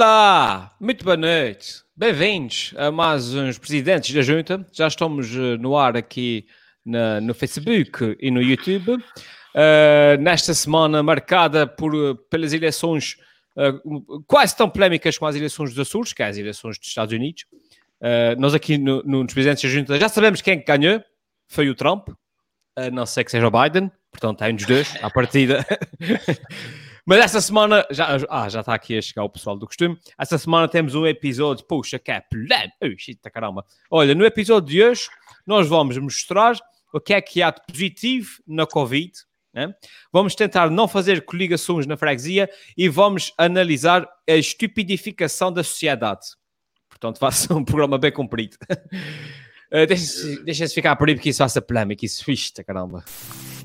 Olá, muito boa noite. Bem-vindos a mais uns Presidentes da Junta. Já estamos uh, no ar aqui na, no Facebook e no YouTube. Uh, nesta semana marcada por, uh, pelas eleições quase tão polémicas como as eleições dos Açores, que é as eleições dos Estados Unidos. nós aqui no, no, nos Presidentes da Junta já sabemos quem ganhou. Foi o Trump. não sei que seja o Biden. Portanto, é um dos dois, à partida. Mas esta semana, já, ah, já está aqui a chegar o pessoal do costume. Esta semana temos um episódio, puxa, que é pleno. Eita caramba. Olha, no episódio de hoje, nós vamos mostrar o que é que há de positivo na Covid. Né? Vamos tentar não fazer coligações na freguesia e vamos analisar a estupidificação da sociedade. Portanto, ser um programa bem comprido. Uh, Deixa-se deixa ficar por aí porque isso faça polémica, isso fixe, caramba.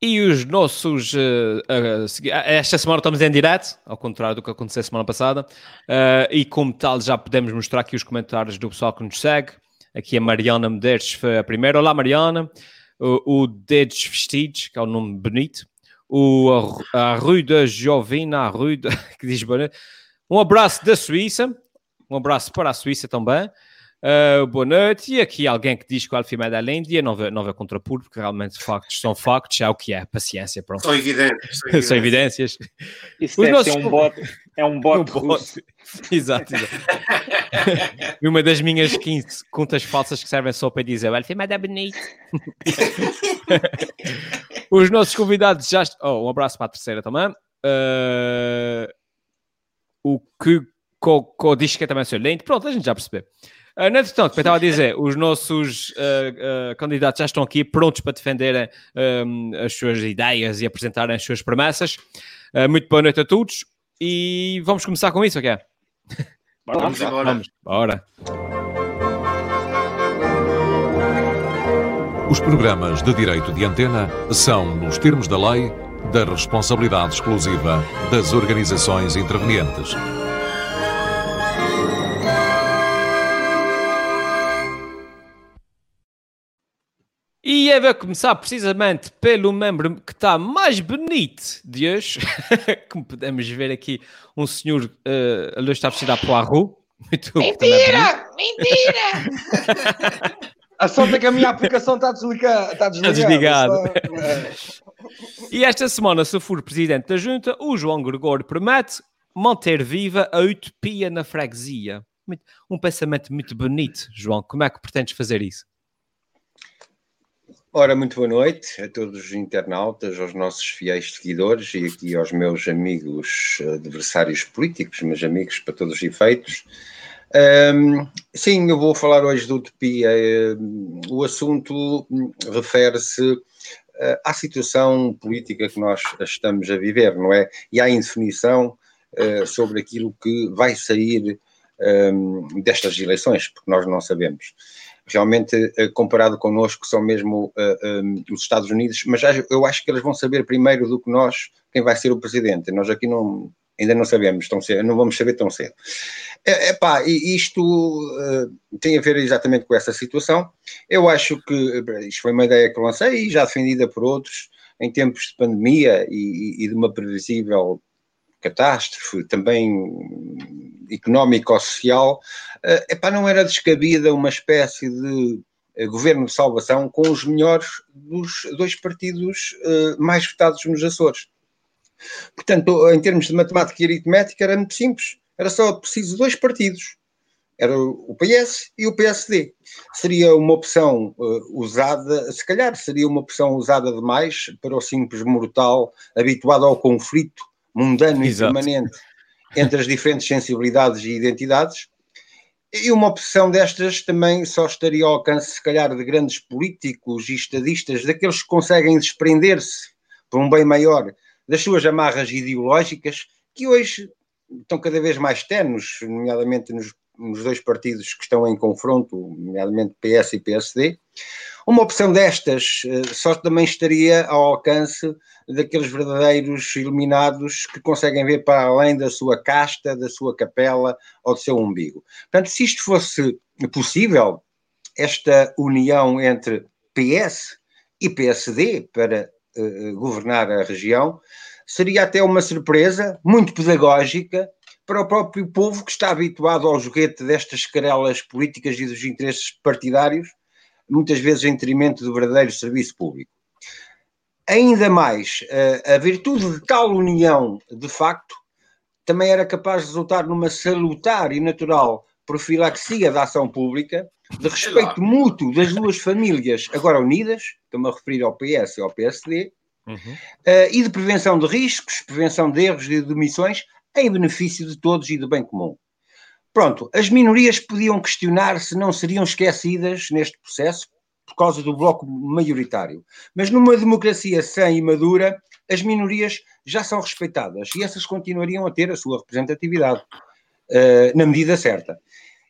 E os nossos. Uh, uh, esta semana estamos em direto, ao contrário do que aconteceu semana passada. Uh, e como tal, já podemos mostrar aqui os comentários do pessoal que nos segue. Aqui a Mariana Medeiros foi a primeira. Olá, Mariana. O, o Vestidos, que é um nome bonito. O, a, a Rui da Jovina, a Rui que diz bonito. Um abraço da Suíça. Um abraço para a Suíça também. Uh, boa noite. E aqui alguém que diz que o Alfimé da Lândia não vê, não vê contrapuro, porque realmente factos são factos, é o que é, paciência. Pronto. São evidentes. São, são evidências. Isso Os deve nossos... ser um bot, é um bot, um bot. Exato. exato. Uma das minhas 15 contas falsas que servem só para dizer o Alfimé da bonito. Os nossos convidados já. Oh, um abraço para a terceira também. Uh... O que co, co diz que é também excelente. Pronto, a gente já percebeu. Uh, no entretanto, como eu estava a dizer, os nossos uh, uh, candidatos já estão aqui prontos para defenderem um, as suas ideias e apresentarem as suas promessas. Uh, muito boa noite a todos e vamos começar com isso, ok? Vamos embora. Vamos, bora. Os programas de direito de antena são, nos termos da lei, da responsabilidade exclusiva das organizações intervenientes. E é vai começar precisamente pelo membro que está mais bonito de hoje. Como podemos ver aqui, um senhor, uh, a luz está vestida a Poirot. Mentira! Mentira! a sorte é que a minha aplicação está desligada. Está desligada. É. e esta semana, se for presidente da junta, o João Gregório promete manter viva a utopia na freguesia. Um pensamento muito bonito, João. Como é que pretendes fazer isso? Ora, muito boa noite a todos os internautas, aos nossos fiéis seguidores e aqui aos meus amigos adversários políticos, meus amigos para todos os efeitos. Um, sim, eu vou falar hoje de utopia. O assunto refere-se eh, à situação política que nós estamos a viver, não é? E à indefinição uh, sobre aquilo que vai sair um, destas eleições, porque nós não sabemos realmente eh, comparado connosco, são mesmo uh, um, os Estados Unidos, mas eu acho que eles vão saber primeiro do que nós quem vai ser o presidente. Nós aqui não, ainda não sabemos tão cedo, não vamos saber tão cedo. É, epá, isto uh, tem a ver exatamente com essa situação. Eu acho que isto foi uma ideia que lancei e já defendida por outros em tempos de pandemia e, e de uma previsível catástrofe também económico-social, uh, epá, não era descabida uma espécie de uh, governo de salvação com os melhores dos dois partidos uh, mais votados nos Açores. Portanto, em termos de matemática e aritmética, era muito simples. Era só preciso dois partidos. Era o PS e o PSD. Seria uma opção uh, usada, se calhar seria uma opção usada demais para o simples mortal habituado ao conflito mundano Exato. e permanente entre as diferentes sensibilidades e identidades. E uma opção destas também só estaria ao alcance, se calhar, de grandes políticos e estadistas, daqueles que conseguem desprender-se por um bem maior das suas amarras ideológicas, que hoje estão cada vez mais tenos, nomeadamente nos, nos dois partidos que estão em confronto, nomeadamente PS e PSD, Uma opção destas uh, só também estaria ao alcance daqueles verdadeiros iluminados que conseguem ver para além da sua casta, da sua capela ou do seu umbigo. Portanto, se isto fosse possível, esta união entre PS e PSD para uh, governar a região, seria até uma surpresa muito pedagógica para o próprio povo que está habituado ao joguete destas querelas políticas e dos interesses partidários, muitas vezes em detrimento do verdadeiro serviço público. Ainda mais, eh, a virtude de tal união, de facto, também era capaz de resultar numa salutar e natural profilaxia da ação pública, de respeito mútuo das duas famílias agora unidas, estou-me a referir ao PS e ao PSD, uhum. uh, e de prevenção de riscos, prevenção de erros e de omissões, em benefício de todos e do bem comum. Pronto, as minorias podiam questionar se não seriam esquecidas neste processo por causa do bloco maioritário. Mas numa democracia sã e madura, as minorias já são respeitadas e essas continuariam a ter a sua representatividade uh, na medida certa.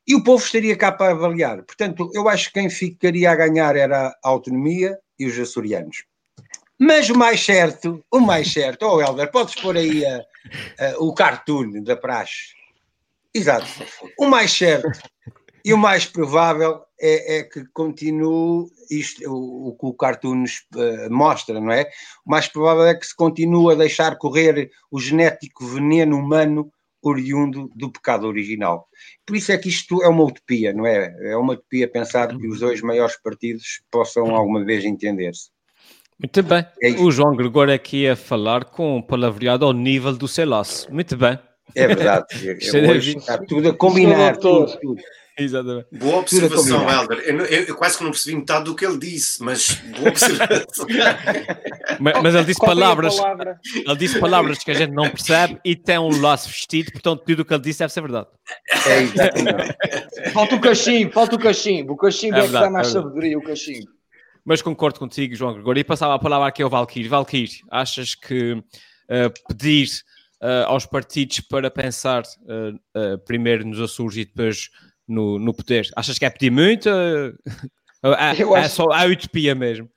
E o povo estaria cá para avaliar. Portanto, eu acho que quem ficaria a ganhar era a autonomia e os açorianos. Mas o mais certo, o mais certo, oh Helder, podes pôr aí a, a, o cartoon da praxe. Exato. O mais certo e o mais provável é, é que continue isto, o, o que o cartoon uh, mostra, não é? O mais provável é que se continue a deixar correr o genético veneno humano oriundo do pecado original. Por isso é que isto é uma utopia, não é? É uma utopia pensar que os dois maiores partidos possam alguma vez entender-se. Muito bem. É o João Gregório aqui a falar com palavreado ao nível do Celas. Muito bem. É verdade. É, hoje está tudo a combinar. Tudo, tudo. Exatamente. Boa observação, Helder. Eu, eu, eu, quase que não percebi metade do que ele disse, mas boa observação. mas, mas, ele disse Qual palavras. Palavra? Ele disse palavras que a gente não percebe e tem um laço vestido, portanto, tudo o que ele disse deve ser verdade. É falta o cachimbo, falta o cachimbo. O cachimbo é, é que dá mais é sabedoria, o cachimbo. Mas concordo contigo, João Gregório. E passava a palavra aqui ao Valkyrie. Valkyrie, achas que uh, pedir uh, aos partidos para pensar uh, primeiro nos Açores e depois no, no poder, achas que é pedir muito? é, é acho... só a utopia mesmo?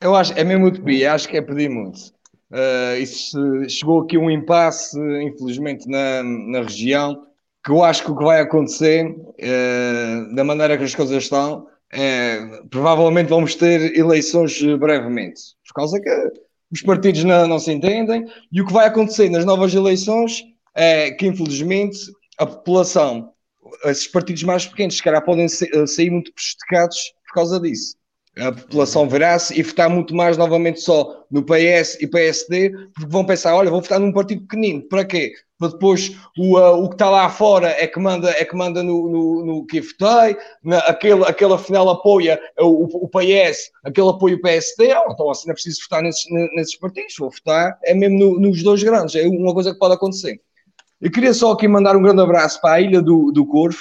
Eu acho, é mesmo utopia, acho que é pedir muito. Uh, isso chegou aqui um impasse, infelizmente, na, na região, que eu acho que o que vai acontecer, uh, da maneira que as coisas estão, é, provavelmente vamos ter eleições brevemente, por causa que os partidos não, não se entendem, e o que vai acontecer nas novas eleições é que, infelizmente, a população, esses partidos mais pequenos, se calhar podem sair muito prejudicados por causa disso a população verá-se e votar muito mais novamente só no PS e PSD, porque vão pensar, olha, vou votar num partido pequenino, para quê? Para depois o, uh, o que está lá fora é que manda, é que manda no, no, no aquele, aquele afinal apoia o, o PS, aquele apoia o PSD, oh, então assim não é preciso votar nesses, nesses partidos, vou votar, é mesmo no, nos dois grandes, é uma coisa que pode acontecer. Eu queria só aqui mandar um grande abraço para a Ilha do, do Corvo,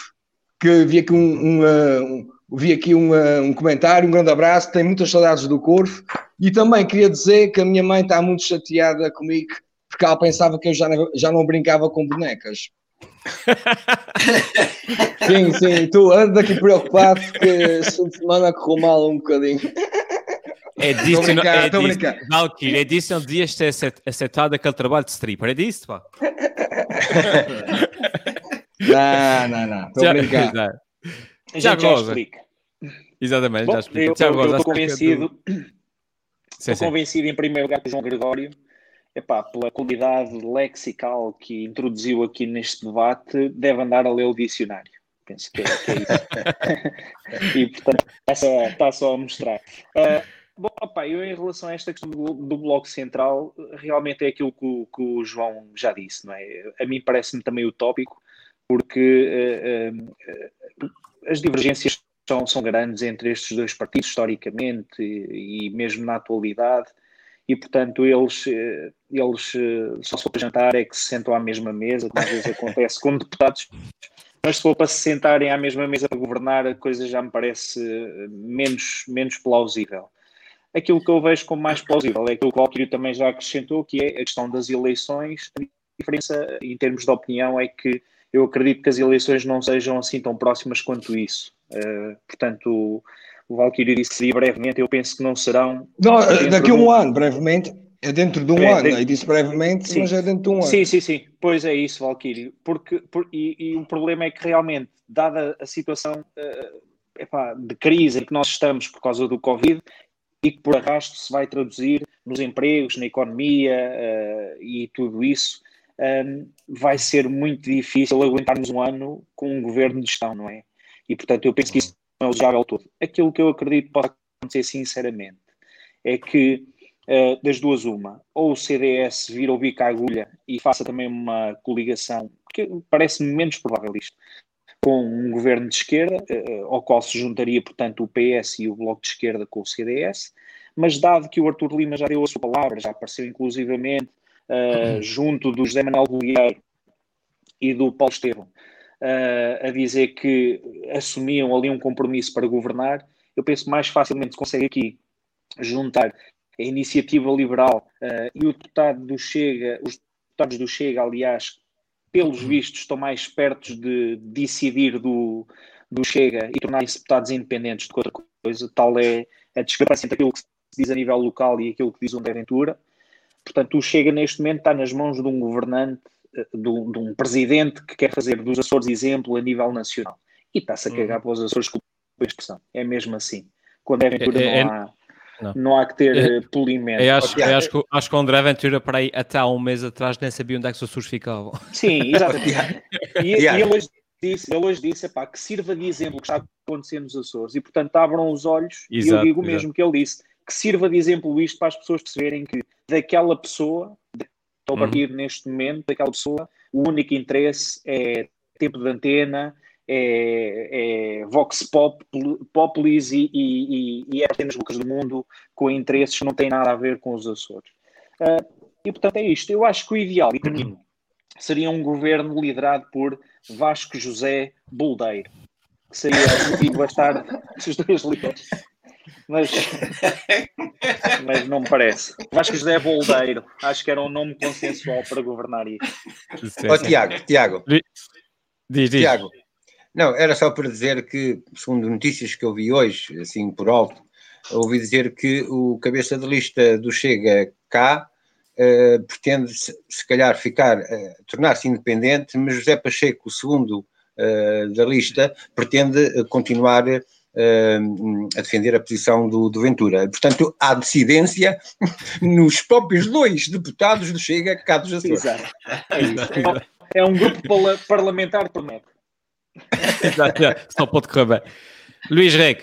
que vi aqui um, um, uh, um vi aqui um, uh, um comentário, um grande abraço, tenho muitas saudades do Corvo e também queria dizer que a minha mãe está muito chateada comigo porque ela pensava que eu já não, já não brincava com bonecas. sim, sim, tu ando aqui preocupado porque esse fim de semana correu mal um bocadinho. É disso, é disso, Valkyrie, é disso não devias ter aceitado aquele trabalho de stripper, é disso, pá? não, não, não, estou a brincar. Gente já explica. Exatamente, Bom, já explica. Eu estou convencido, estou convencido em primeiro lugar que João Gregório, epá, pela qualidade lexical que introduziu aqui neste debate, deve andar a ler o dicionário. Penso que é, que é isso. e portanto está só, está só a mostrar. Uh, bom, opa, eu em relação a esta questão do, do Bloco Central, realmente é aquilo que o, que o João já disse, não é? A mim parece-me também utópico, porque uh, uh, as divergências são, são grandes entre estes dois partidos, historicamente e, e mesmo na atualidade, e portanto eles, eh, eles eh, só se for para jantar é que se sentam à mesma mesa, como às vezes acontece com deputados, mas se for para se sentarem à mesma mesa para governar, a coisa já me parece eh, menos, menos plausível. Aquilo que eu vejo como mais plausível é aquilo que o Alquírio também já acrescentou, que é a questão das eleições. A diferença, em termos de opinião, é que eu acredito que as eleições não sejam assim tão próximas quanto isso. Uh, portanto, o Valkyrie disse brevemente, eu penso que não serão. Não, daqui a um ano, brevemente. É dentro de um é, ano, de... disse brevemente, sim. mas é dentro de um ano. Sim, sim, sim. Pois é isso, Valkyrie. Porque, por, e, e, o problema é que realmente, dada a situação uh, epá, de crise em que nós estamos por causa do Covid, e que por arrasto se vai traduzir nos empregos, na economia uh, e tudo isso, um, ehm, vai ser muito difícil aguentarmos um ano com um governo de gestão, não é? E portanto eu penso que isso é eligiável todo. Aquilo que eu acredito que pode acontecer sinceramente é que uh, das duas uma, ou o CDS vira o bico à agulha e faça também uma coligação, que parece-me menos provável isto, com um governo de esquerda, uh, ao qual se juntaria, portanto, o PS e o Bloco de Esquerda com o CDS, mas dado que o Artur Lima já deu a sua palavra, já apareceu inclusivamente uh, junto do José Manuel Bolieiro e do Paulo Estevam, uh, a dizer que assumiam ali um compromisso para governar, eu penso mais facilmente se consegue aqui juntar a iniciativa liberal uh, e o deputado do Chega, os deputados do Chega, aliás, pelos uhum. vistos, estão mais perto de decidir do, do Chega e tornarem-se deputados independentes do que outra coisa. Tal é a discrepância entre aquilo que se diz a nível local e aquilo que diz o André Ventura. Portanto, o Chega neste momento está nas mãos de um governante, eh, de um, de um presidente que quer fazer dos Açores exemplo a nível nacional. E está-se a cagar uhum. para os Açores com a expressão. É mesmo assim. Quando é Ventura é, é, não há não. não há que ter é, polimento. Eu acho, eu acho, que, acho que o André Ventura, para aí, até há um mês atrás, nem sabia onde é que os Açores ficavam. Sim, exatamente. e, yeah. e ele hoje disse, ele hoje disse epá, que sirva de exemplo o que está acontecendo nos Açores e, portanto, abram os olhos. Exato, e eu digo o mesmo que ele disse, que sirva de exemplo isto para as pessoas perceberem que daquela pessoa, estou a partir uhum. neste momento, daquela pessoa, o único interesse é tempo de antena, é, é Vox Pop, Populis e, e, e, é apenas bocas do mundo com interesses que não têm nada a ver com os Açores. Uh, e portanto é isto. Eu acho que o ideal, e termino, seria um governo liderado por Vasco José Boldeiro, que seria o bastardo dos dois líderes. Mas, mas não me parece. Vasco José Boldeiro, acho que era um nome consensual para governar isto. Ó oh, Tiago, Tiago. Diz, diz. Tiago, não, era só para dizer que, segundo notícias que eu vi hoje, assim por alto, ouvi dizer que o cabeça de lista do Chega cá uh, pretende, se, se, calhar, ficar, uh, tornar-se independente, mas José Pacheco, o segundo uh, da lista, pretende continuar a defender a posição do, do, Ventura. Portanto, há dissidência nos próprios dois deputados do Chega cá dos Açores. Exato. É, é um grupo parlamentar promete. Só pode correr bem. Luís Reg,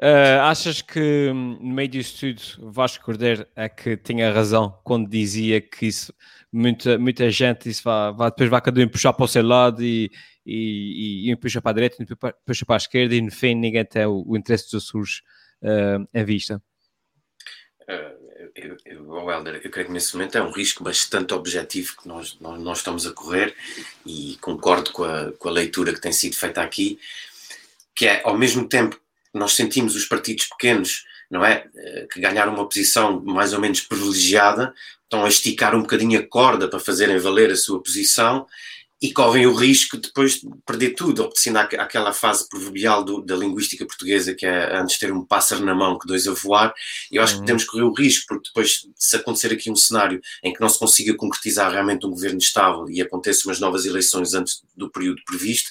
uh, achas que hum, no meio disso tudo Vasco Cordeiro é que tinha razão quando dizia que isso, muita, muita gente isso vai, depois vai cada um puxar para o seu lado e, e, e um puxa para a direita, um puxa para a esquerda e no fim ninguém tem o, o interesse dos Açores uh, em vista? Uh, eu, eu, Helder, eu creio que nesse momento é um risco bastante objetivo que nós, nós, nós estamos a correr e concordo com a, com a leitura que tem sido feita aqui, que é ao mesmo tempo nós sentimos os partidos pequenos, não é, eh, que ganharam uma posição mais ou menos privilegiada, estão a esticar um bocadinho a corda para fazerem valer a sua posição e correm o risco de depois perder tudo, obedecendo àquela fase proverbial do, da linguística portuguesa, que é antes ter um pássaro na mão que dois a voar. Eu acho uhum. que temos que correr o risco, porque depois, se acontecer aqui um cenário em que não se consiga concretizar realmente um governo estável e aconteçam umas novas eleições antes do período previsto,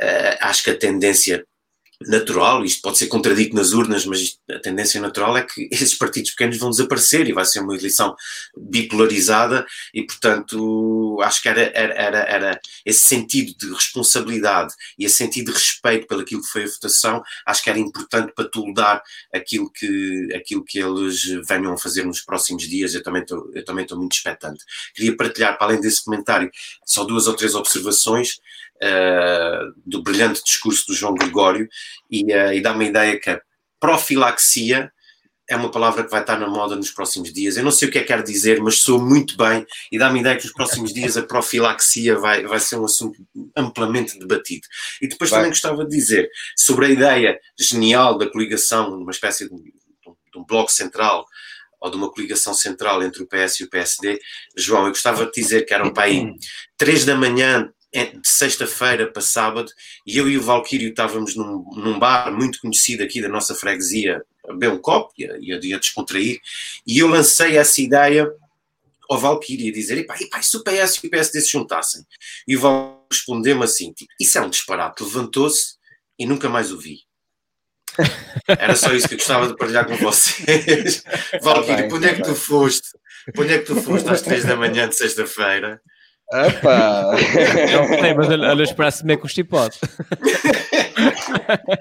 uh, acho que a tendência natural, isto pode ser contradito nas urnas, mas a tendência natural é que esses partidos pequenos vão desaparecer e vai ser uma eleição bipolarizada e, portanto, acho que era, era, era, era esse sentido de responsabilidade e esse sentido de respeito pelo que foi a votação, acho que era importante para toldar aquilo que, aquilo que eles venham a fazer nos próximos dias. Eu também estou, eu também estou muito expectante. Queria partilhar, para além desse comentário, só duas ou três observações uh, do brilhante discurso do João Gregório e, uh, e dá-me a ideia que a profilaxia é uma palavra que vai estar na moda nos próximos dias. Eu não sei o que é que quer dizer, mas sou muito bem e dá-me a ideia que nos próximos dias a profilaxia vai, vai ser um assunto amplamente debatido. E depois vai. também gostava de dizer sobre a ideia genial da coligação, uma espécie de, de um bloco central ou de uma coligação central entre o PS e o PSD. João, eu gostava de dizer que eram para aí três da manhã de sexta-feira para sábado e eu e o Valquírio estávamos num, num, bar muito conhecido aqui da nossa freguesia, a beber um copo e a, e a descontrair, e eu lancei essa ideia ao Valkyrie a dizer: epá, epá, se o PS e o PSD se juntassem? E o Val respondeu-me assim: tipo, Isso é um disparate. Levantou-se e nunca mais o vi. Era só isso que eu gostava de partilhar com vocês. Valkyrie, onde é que tu foste? Onde é que tu foste às três da manhã de sexta-feira? Opa! Não sei, mas olhas para cima é constipado.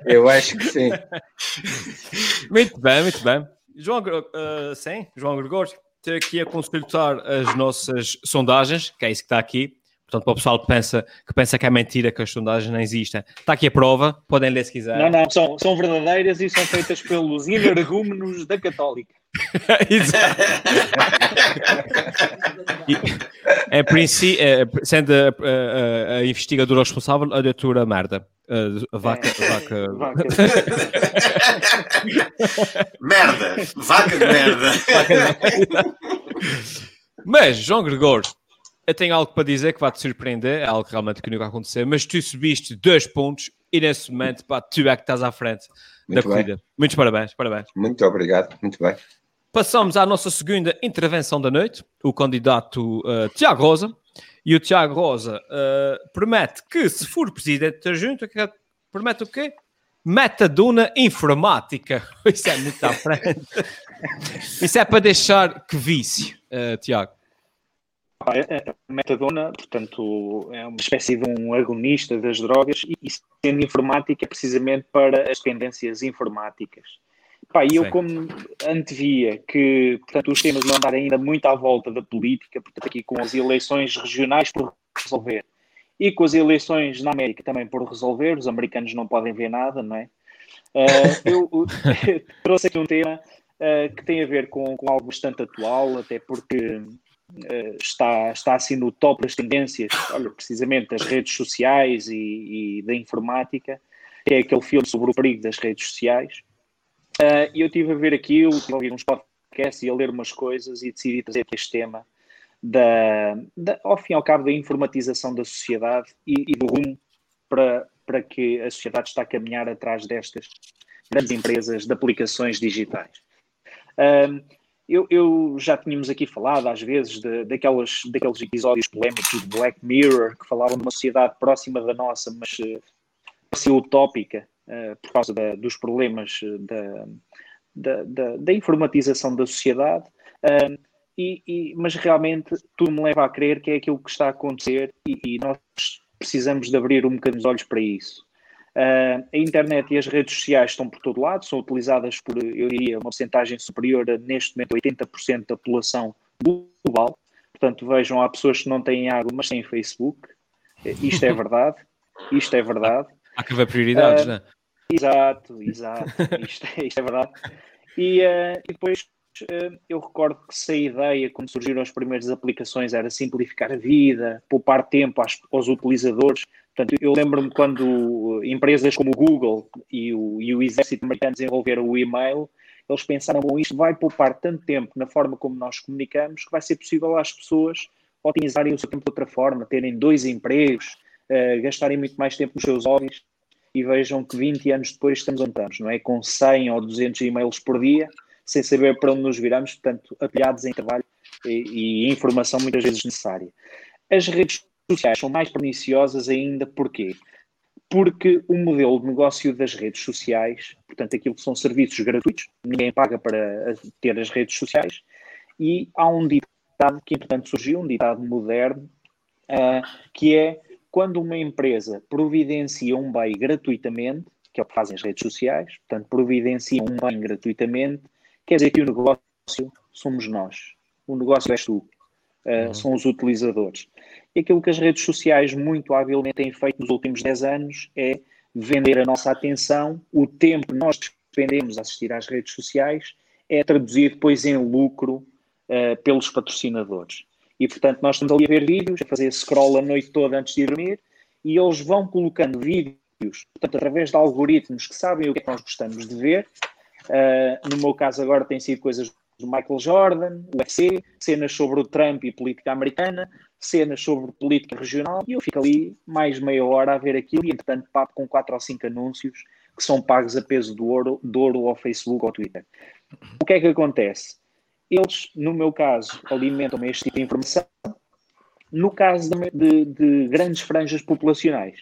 Eu acho que sim. Muito bem, muito bem. João, uh, sim, João Gregório, ter aqui a consultar as nossas sondagens, que é isso que está aqui. Portanto, para o pessoal que pensa, que pensa que é mentira, que as sondagens não existem, está aqui a prova, podem ler se quiserem. Não, não, são, são verdadeiras e são feitas pelos energúmenos da Católica. Exato. é, princípio, é, sendo a, a, a, investigadora responsável, a doutora merda. A vaca. É. vaca... vaca. merda! Vaca de merda! Mas, João Gregório, eu tenho algo para dizer que vai te surpreender, é algo que realmente que nunca aconteceu, mas tu subiste dois pontos e nesse momento, pá, tu é que estás à frente muito da corrida. Muitos parabéns, parabéns. Muito obrigado, muito bem. Passamos à nossa segunda intervenção da noite, o candidato uh, Tiago Rosa. E o Tiago Rosa uh, promete que, se for presidente da junta, promete o quê? Metadona informática. Isso é muito à frente. Isso é para deixar que vício, uh, Tiago. A é, é, metadona, portanto, é uma espécie de um agonista das drogas e, e sendo informática é precisamente para as dependências informáticas. Pá, e eu como antevia que, portanto, os temas vão andar ainda muito à volta da política, portanto, aqui com as eleições regionais por resolver e com as eleições na América também por resolver, os americanos não podem ver nada, não é? Uh, eu trouxe aqui um tema uh, que tem a ver com, com algo bastante atual, até porque está, está assim no top das tendências, olha, precisamente das redes sociais e, e da informática, é aquele filme sobre o perigo das redes sociais. Uh, e eu estive a ver aquilo, a ouvir uns podcasts e a ler umas coisas e decidi trazer este tema da, da, ao fim e ao cabo da informatização da sociedade e, e do rumo para, para que a sociedade está a caminhar atrás destas grandes empresas de aplicações digitais. Uh, eu, eu, já tínhamos aqui falado às vezes de, daquelas, daqueles episódios polémicos de Black Mirror que falavam de uma sociedade próxima da nossa, mas uh, parecia utópica uh, por causa da, dos problemas eh, da, da, da, da, informatização da sociedade, uh, e, e, mas realmente tudo me leva a crer que é aquilo que está a acontecer e, e nós precisamos de abrir um bocadinho os olhos para isso. Uh, a internet e as redes sociais estão por todo lado, são utilizadas por, eu diria, uma porcentagem superior a, neste momento, 80% da população global. Portanto, vejam, há pessoas que não têm água, mas têm Facebook. Isto é verdade. Isto é verdade. Há que haver prioridades, uh, não é? Exato, exato. Isto, é, isto é verdade. E, uh, e depois eu recordo que se a ideia, quando surgiram as primeiras aplicações, era simplificar a vida, poupar tempo aos, aos utilizadores. Portanto, eu lembro-me quando empresas como o Google e o, e o exército americano desenvolveram o e-mail, eles pensaram, bom, isto vai poupar tanto tempo na forma como nós comunicamos que vai ser possível às pessoas otimizarem o seu tempo de outra forma, terem dois empregos, uh, gastarem muito mais tempo nos seus hobbies e vejam que 20 anos depois estamos onde estamos, não é? Com 100 ou 200 e-mails por dia, sem saber para onde nos viramos, portanto, apelhados em trabalho e, e informação muitas vezes necessária. As redes sociais são mais perniciosas ainda, porquê? Porque o modelo de negócio das redes sociais, portanto, aquilo que são serviços gratuitos, ninguém paga para ter as redes sociais, e há um ditado que, entretanto, surgiu, um ditado moderno, uh, que é quando uma empresa providencia um bem gratuitamente, que é o que fazem as redes sociais, portanto, providencia um bem gratuitamente, quer dizer que o negócio somos nós. O negócio és tu. Uh, uhum. São os utilizadores. E aquilo que as redes sociais muito habilmente têm feito nos últimos 10 anos é vender a nossa atenção, o tempo que nós despendemos a assistir às redes sociais é traduzido depois em lucro uh, pelos patrocinadores. E, portanto, nós estamos ali a ver vídeos, a fazer scroll a noite toda antes de dormir, e eles vão colocando vídeos, portanto, através de algoritmos que sabem o que é que nós gostamos de ver. Uh, no meu caso, agora tem sido coisas do Michael Jordan, o UFC, cenas sobre o Trump e política americana, cenas sobre política regional, e eu fico ali mais meia hora a ver aquilo, e entretanto papo com quatro ou cinco anúncios que são pagos a peso do ouro, do ouro ao Facebook ou ao Twitter. O que é que acontece? Eles, no meu caso, alimentam-me este tipo de informação. No caso de, de, de grandes franjas populacionais,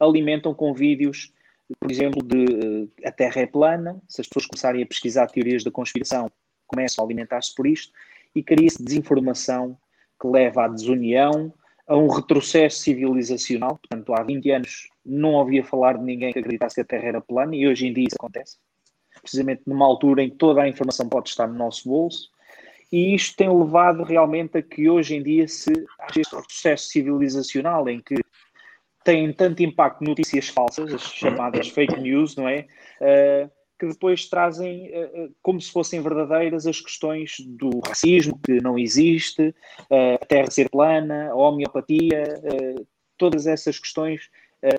alimentam com vídeos por exemplo, de uh, a Terra é plana, se as pessoas começarem a pesquisar teorias da conspiração, começam a alimentar-se por isto, e cria-se desinformação que leva à desunião, a um retrocesso civilizacional. Portanto, há 20 anos não ouvia falar de ninguém que acreditasse que a Terra era plana, e hoje em dia isso acontece. Precisamente numa altura em que toda a informação pode estar no nosso bolso, e isto tem levado realmente a que hoje em dia se haja este retrocesso civilizacional em que têm tanto impacto notícias falsas, as chamadas fake news, não é? Uh, que depois trazem uh, como se fossem verdadeiras as questões do racismo, que não existe, uh, a terra ser plana, a homeopatia, todas essas questões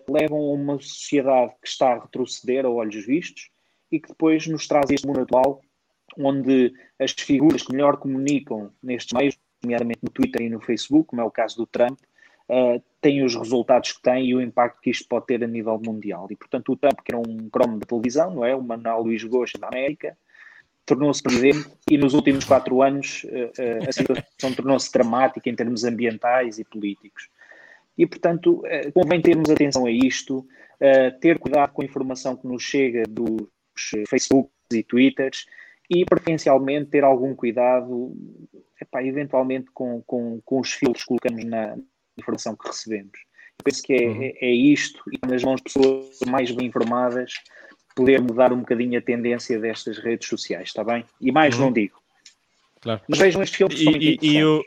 levam a uma sociedade que está a retroceder a olhos vistos e que depois nos traz este mundo atual onde as figuras que melhor comunicam nestes meios, nomeadamente no Twitter e no Facebook, como é o caso do Trump, uh, tem os resultados que tem e o impacto que isto pode ter a nível mundial. E, portanto, o Trump, que era um cromo de televisão, não é? O Manuel Luís Gosta da América, tornou-se presidente e nos últimos quatro anos uh, a situação tornou-se dramática em termos ambientais e políticos. E, portanto, uh, convém termos atenção a isto, ter cuidado com a informação que nos chega dos Facebooks e Twitters e, preferencialmente, ter algum cuidado, epá, eventualmente, com, com, com os filtros que colocamos na, informação que recebemos. Eu penso que é, uhum. é, é isto, e nas mãos de pessoas mais bem informadas, poder mudar um bocadinho a tendência destas redes sociais, está bem? E mais uhum. não digo. Claro. Mas vejam este filme. E, e, e o,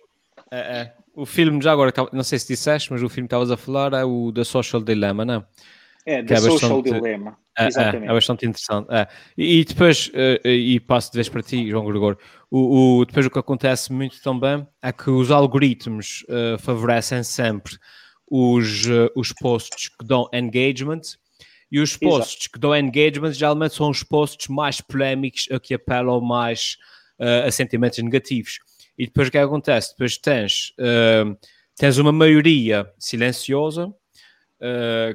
é, é, o filme, já agora, não sei se disseste, mas o filme que estavas a falar é o The Social Dilemma, não é? The é Social bastante, Dilemma. É, é, é, bastante interessante. É. E, e, depois, uh, e passo de vez para ti, João Gregor, o, o, depois o que acontece muito também é que os algoritmos uh, favorecem sempre os, uh, os posts que dão engagement e os posts Exato. que dão engagement geralmente são os posts mais polémicos a que apelam mais uh, a sentimentos negativos. E depois o que acontece? Depois tens, tens uma maioria silenciosa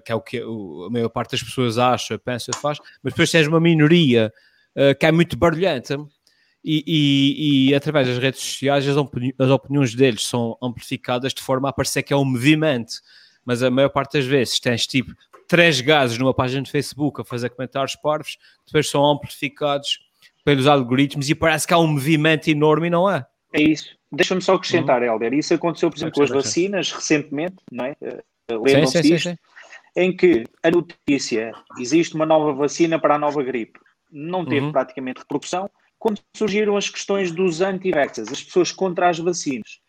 que é o que a maior parte das pessoas acha, pensa, faz, mas depois tens uma minoria que é muito barulhenta e, e, e, através das redes sociais as, opini as, opiniões deles são amplificadas de forma a parecer que é um movimento, mas a maior parte das vezes tens tipo três gases numa página de Facebook a fazer comentários parvos, depois são amplificados pelos algoritmos e parece que há um movimento enorme e não é. É isso. Deixa-me só acrescentar, uhum. Helder, isso aconteceu, por exemplo, com as vacinas recentemente, não é? Eh, lembram-se disto? Em que a notícia, existe uma nova vacina para a nova gripe, não teve uhum. praticamente repercussão, quando surgiram as questões dos anti-vaxxers, as pessoas contra as vacinas.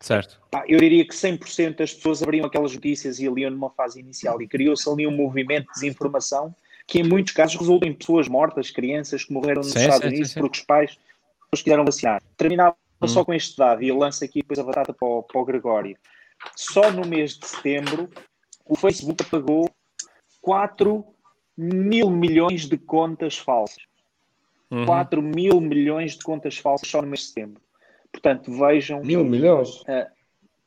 Certo. Eu diria que 100% das pessoas abriam aquelas notícias e liam numa fase inicial e criou-se ali um movimento de desinformação que em muitos casos resulta em pessoas mortas, crianças que morreram nos sim, Estados sim, Unidos sim, porque os pais os quiseram vacinar. Terminava hum. só com este dado e eu lanço aqui depois a batata para o, para o Gregório. Só no mês de setembro o Facebook apagou 4 mil milhões de contas falsas uhum. 4 mil milhões de contas falsas só no mês de setembro. Portanto, vejam. Mil milhões? Uh,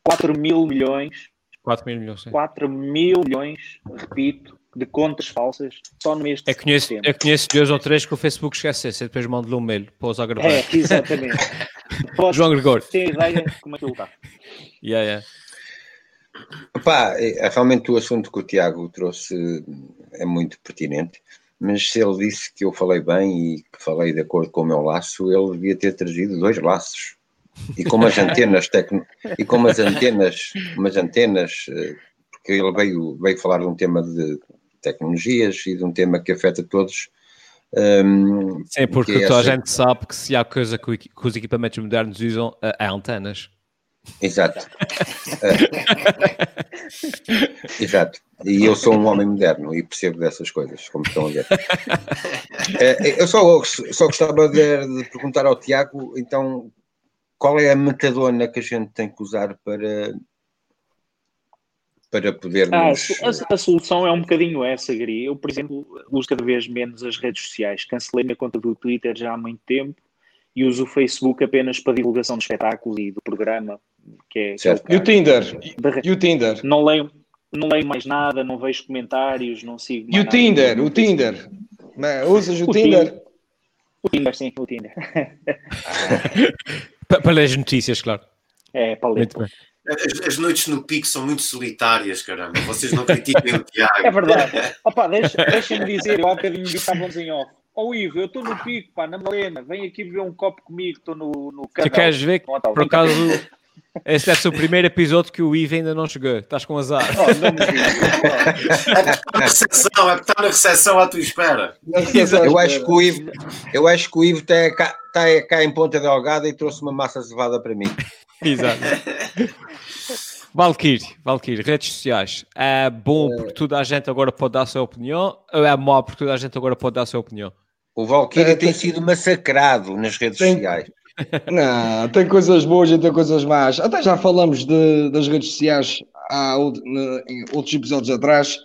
4 mil milhões. 4 mil milhões, sim. 4 mil milhões, repito, de contas falsas só no mês de é conheço, setembro. Eu conheço dois ou três que o Facebook esquecesse, depois mando-lhe um mail para usar gravar. É, exatamente. João Gregório. Tem ideia de como aquilo está. Yeah, yeah. Opa, é, realmente o assunto que o Tiago trouxe é muito pertinente mas se ele disse que eu falei bem e que falei de acordo com o meu laço, ele devia ter trazido dois laços. E como as antenas, tecno... e como as antenas, umas antenas, eh, porque ele veio, veio falar de um tema de tecnologias e de um tema que afeta todos. Um, ehm, Sim, porque é toda a gente sabe que se há coisa que, os equipamentos modernos usam, é, é antenas. Exato. exato. E eu sou um homem moderno e percebo dessas coisas, como estão a ver. eu só, só gostava de, de, perguntar ao Tiago, então, qual é a metadona que a gente tem que usar para, para podermos... Ah, a, a, solução é um bocadinho essa, Gri. Eu, por exemplo, uso cada vez menos as redes sociais. Cancelei minha conta do Twitter já há muito tempo e uso o Facebook apenas para divulgação de espetáculos e do programa. Que é, certo. Que é o, e o Tinder? E o Tinder? Não leio, não leio mais nada, não vejo comentários, não sigo E o Tinder? O Tinder? Usas o, o Tinder? Tinder? O Tinder, sim, o Tinder. para ler as notícias, claro. É, para ler. As, as, noites no pico são muito solitárias, caramba. Vocês não critiquem o Tiago. É verdade. Opa, deixa-me deixa dizer, eu há bocadinho estávamos em off. Ó oh, Ivo, eu estou no pico, pá, na Malena, vem aqui beber um copo comigo, estou no, no canal. Tu queres ver que, por acaso, esse deve ser o primeiro episódio que o Ivo ainda não chegou. Estás com azar. Oh, não é recepção, é que está na recepção à tua espera. Eu acho que o Ivo, eu acho que o Ivo está cá, está cá em Ponta Delgada e trouxe uma massa cevada para mim. Exato. Valkyrie, Valkyrie, redes sociais. É bom porque toda a gente agora pode dar a sua opinião ou é mau porque toda a gente agora pode dar a sua opinião? O Valkyrie tem sido massacrado nas redes tem... sociais. Não, tem coisas boas e tem coisas más. Até já falamos de, das redes sociais há, em outros episódios atrás,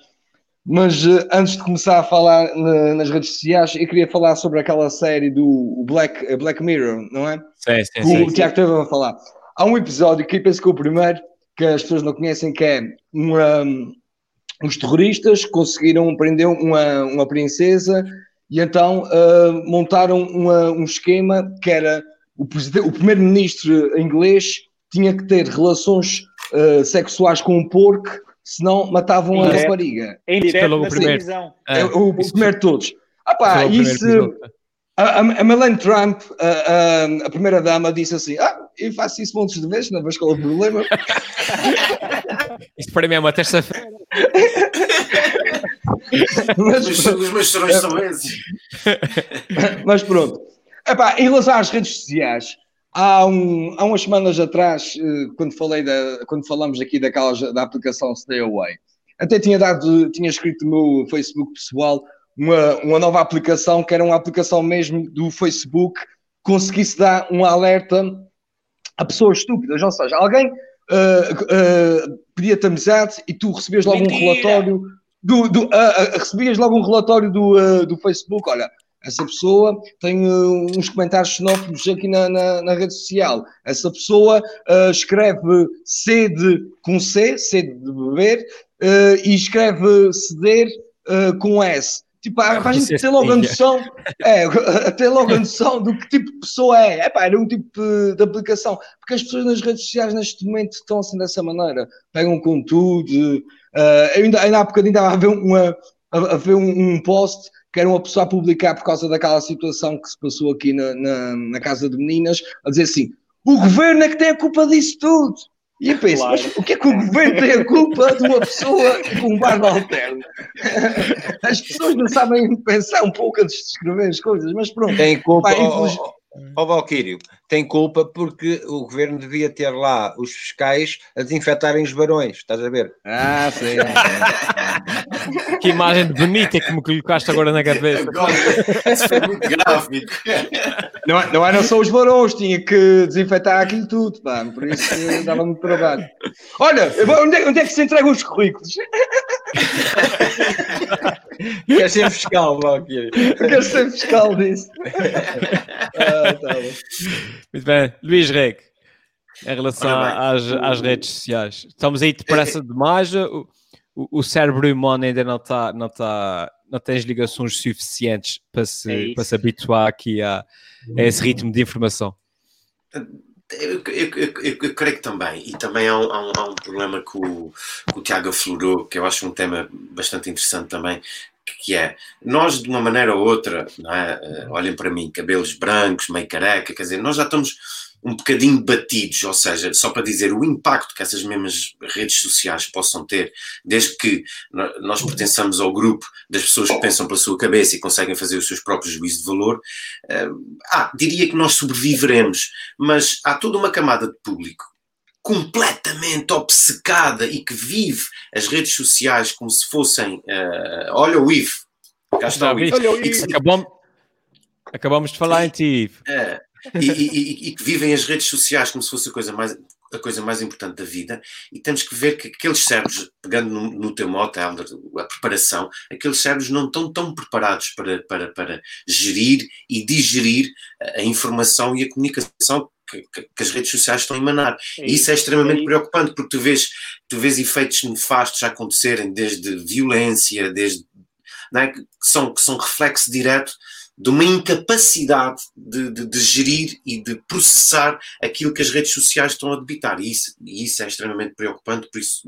mas uh, antes de começar a falar na, nas redes sociais, eu queria falar sobre aquela série do Black, Black Mirror, não é? Sim, sim, sim. O Tiago esteve a falar. Há um episódio que eu penso que é o primeiro, que as pessoas não conhecem, que é uma, os terroristas conseguiram prender uma, uma princesa e então uh, montaram uma, um esquema que era o, o primeiro-ministro inglês tinha que ter relações uh, sexuais com um porco, senão matavam a rapariga. Em direto na televisão. É, o, o primeiro de todos. Ah pá, isso... A, a Melanie Trump, a, a, a primeira-dama, disse assim: Ah, eu faço isso montes de vezes, não vejo qual é o problema. Isto para mim é uma terça-feira. mas, os meus serões são esses. Mas pronto. Epá, em relação às redes sociais, há, um, há umas semanas atrás, eh, quando, falei da, quando falamos aqui daquela, da aplicação Stay Away, até tinha dado, tinha escrito no meu Facebook pessoal uma, uma nova aplicação, que era uma aplicação mesmo do Facebook, conseguisse dar um alerta a pessoas estúpidas, ou seja, alguém uh, uh, pedia-te amizade e tu recebias logo Mentira. um relatório do, do uh, recebias logo um relatório do, do Facebook, olha, essa pessoa tem uh, uns comentários xenófobos aqui na, na, na, rede social. Essa pessoa uh, escreve sede com C, sede de beber, uh, e escreve ceder com S. Tipo, a, a gente ter logo a noção, é, ter logo a noção do que tipo de pessoa é. É pá, era um tipo de, aplicação. Porque as pessoas nas redes sociais neste momento estão assim dessa maneira. Pegam com tudo. Uh, ainda, ainda há bocadinho estava a ver, uma, a, a ver um, um, post que era uma pessoa a publicar por causa daquela situação que se passou aqui na, na, na Casa de Meninas, a dizer assim: o governo é que tem a culpa disso tudo. E eu penso, claro. mas o que é que o governo tem a culpa de uma pessoa com um barba alterno? As pessoas não sabem pensar um pouco antes de escrever as coisas, mas pronto. Tem culpa, Pá, oh, Ó oh, Valquírio, tem culpa porque o governo devia ter lá os fiscais a desinfetarem os barões, estás a ver? Ah, sim. que imagem bonita que me colocaste agora na cabeça. Isso foi muito gráfico. Não, é, não eram só os barões, tinha que desinfetar aquilo tudo, pá, por isso dava muito trabalho. Olha, onde é, onde é que se entregam os currículos? Quer ser fiscal, Valkyrie. Quer ser fiscal disso. ah, tá Muito bem. Luís Reg, em relação às, às redes sociais, estamos aí depressa demais. O, o, o cérebro humano ainda não está, não está, não tem as ligações suficientes para se, é para se habituar aqui a, a esse ritmo de informação. Eu, eu, eu, eu, creio que também, e também há um, há um, há um problema que o, que o Tiago aflorou, que eu acho um tema bastante interessante também, que é, nós de uma maneira ou outra, é? olhem para mim, cabelos brancos, meio careca, quer dizer, nós já estamos um bocadinho batidos, ou seja, só para dizer o impacto que essas mesmas redes sociais possam ter, desde que nós pertençamos ao grupo das pessoas que pensam pela sua cabeça e conseguem fazer os seus próprios juízos de valor, eh, ah, diria que nós sobreviveremos, mas há toda uma camada de público completamente obcecada e que vive as redes sociais como se fossem, uh, olha o Ivo, cá está o Ivo. Olha o Ivo. Acabamos, acabamos de falar em ti, Ivo. É, e, e, e, que vivem as redes sociais como se fosse a coisa mais a coisa mais importante da vida e temos que ver que aqueles cérebros, pegando no, no teu mote, a preparação, aqueles cérebros não estão tão preparados para, para, para gerir e digerir a informação e a comunicação que, que, as redes sociais estão a emanar. E isso é extremamente preocupante, porque tu vês, tu vês efeitos nefastos a acontecerem, desde violência, desde. É? que, são, que são reflexo direto de uma incapacidade de, de, de, gerir e de processar aquilo que as redes sociais estão a debitar. E isso, e isso é extremamente preocupante, por isso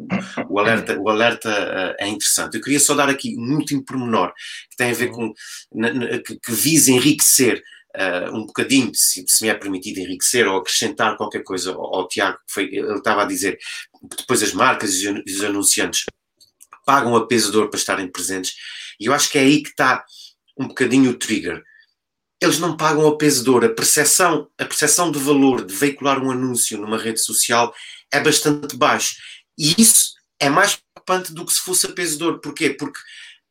o alerta, o alerta uh, é interessante. Eu queria só dar aqui um último pormenor que tem a ver com. Na, na, que, que visa enriquecer uh, um bocadinho, se, se, me é permitido enriquecer ou acrescentar qualquer coisa ao, ao Tiago, que foi, ele estava a dizer, depois as marcas e os anunciantes pagam a ouro para estarem presentes, e eu acho que é aí que está um bocadinho o trigger. Eles não pagam a peso de ouro. A percepção, a percepção de valor de veicular um anúncio numa rede social é bastante baixo. E isso é mais preocupante do que se fosse a peso de ouro. Porquê? Porque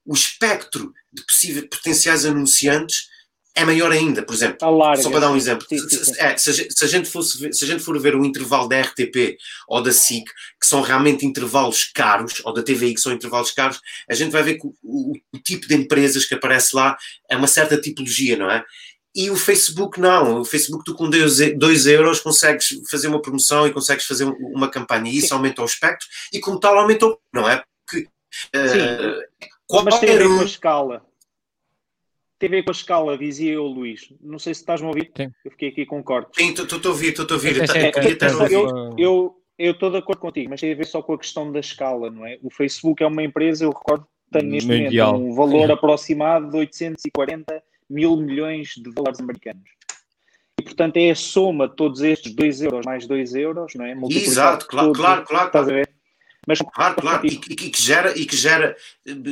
o espectro de possíveis potenciais anunciantes é maior ainda, por exemplo. Só para dar um exemplo. Sim, sim, sim. É, se, se, a gente fosse ver, se a gente for ver o intervalo da RTP ou da SIC, que são realmente intervalos caros, ou da TVI, que são intervalos caros, a gente vai ver que o, o, o tipo de empresas que aparece lá é uma certa tipologia, não é? E o Facebook não. O Facebook, tu com 2 euros consegues fazer uma promoção e consegues fazer uma campanha. E isso aumenta o espectro e, como tal, aumentou, não é? Porque. Uh, qual Mas tem a ver com a escala TV com a escala, dizia eu, Luís. Não sei se estás-me a ouvir. Sim. Eu fiquei aqui com cortes. Sim, estou a ouvir, estou a ouvir. Eu estou de acordo contigo, mas tem a ver só com a questão da escala, não é? O Facebook é uma empresa, eu recordo, tem neste Mundial. momento um valor aproximado de 840 mil milhões de dólares americanos. E, portanto, é a soma de todos estes 2 euros mais 2 euros, não é? Exato, claro, claro, claro. Estás a ver? Mas, claro, claro, e, e, que gera, e que gera,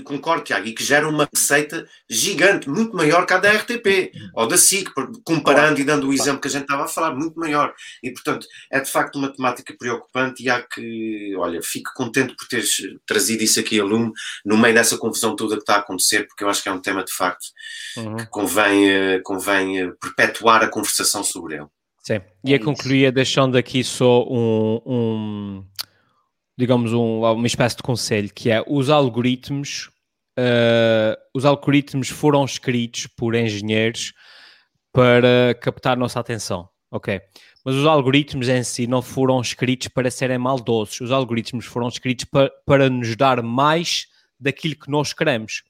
concordo, Tiago, e que gera uma receita gigante, muito maior que a da RTP ou da SIC, comparando claro, e dando o exemplo que a gente estava a falar, muito maior. E, portanto, é de facto uma temática preocupante e há que, olha, fico contente por teres trazido isso aqui a lume no meio dessa confusão toda que está a acontecer, porque eu acho que é um tema de facto uhum. que convém, eh, convém eh, perpetuar a conversação sobre ele. Sim, e a concluir deixando aqui só um, um digamos, um, uma espécie de conselho, que é os algoritmos, uh, os algoritmos foram escritos por engenheiros para captar a nossa atenção, ok? Mas os algoritmos em si não foram escritos para serem maldosos, os algoritmos foram escritos para, para nos dar mais daquilo que nós queremos.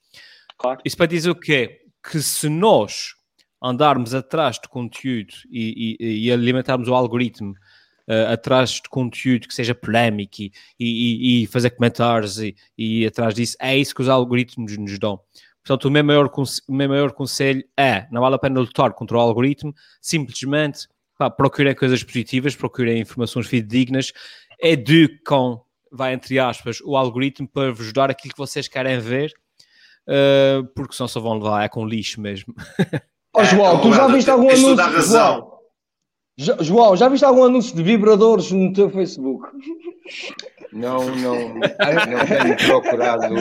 Claro. Isso para dizer o quê? Que se nós andarmos atrás de conteúdo e, e, e alimentarmos o algoritmo uh, atrás de conteúdo que seja polémico e, e, e fazer comentários e, e, atrás disso, é isso que os algoritmos nos dão. Portanto, o meu maior, o meu maior conselho é, não vale a pena lutar contra o algoritmo, simplesmente pá, procurem coisas positivas, procurem informações fidedignas, educam, vai entre aspas, o algoritmo para vos dar aquilo que vocês querem ver, uh, porque senão só vão levar, é com lixo mesmo. Ó oh, João, tu já viste algum anúncio? João, João, já viste algum anúncio de vibradores no teu Facebook? Não, não, não tenho procurado.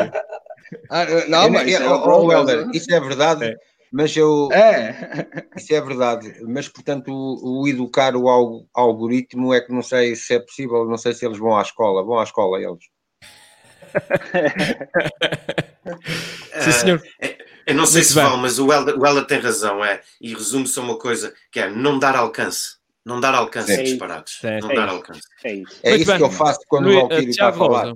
Ah, não, mas isso, é, oh, Helder, isso é verdade, é. mas eu. É. Isso é verdade, mas portanto o, o, educar o algoritmo é que não sei se é possível, não sei se eles vão à escola. Vão à escola eles. Sim, senhor. Uh, eu não sei Muito se bem. vão, mas o Helder, o Helder tem razão, é, e resume-se a uma coisa que é não dar alcance. Não dar alcance é disparados. É, não é dar isso. alcance. É isso, é isso que eu faço quando Luís, o Valkyrie está a falar.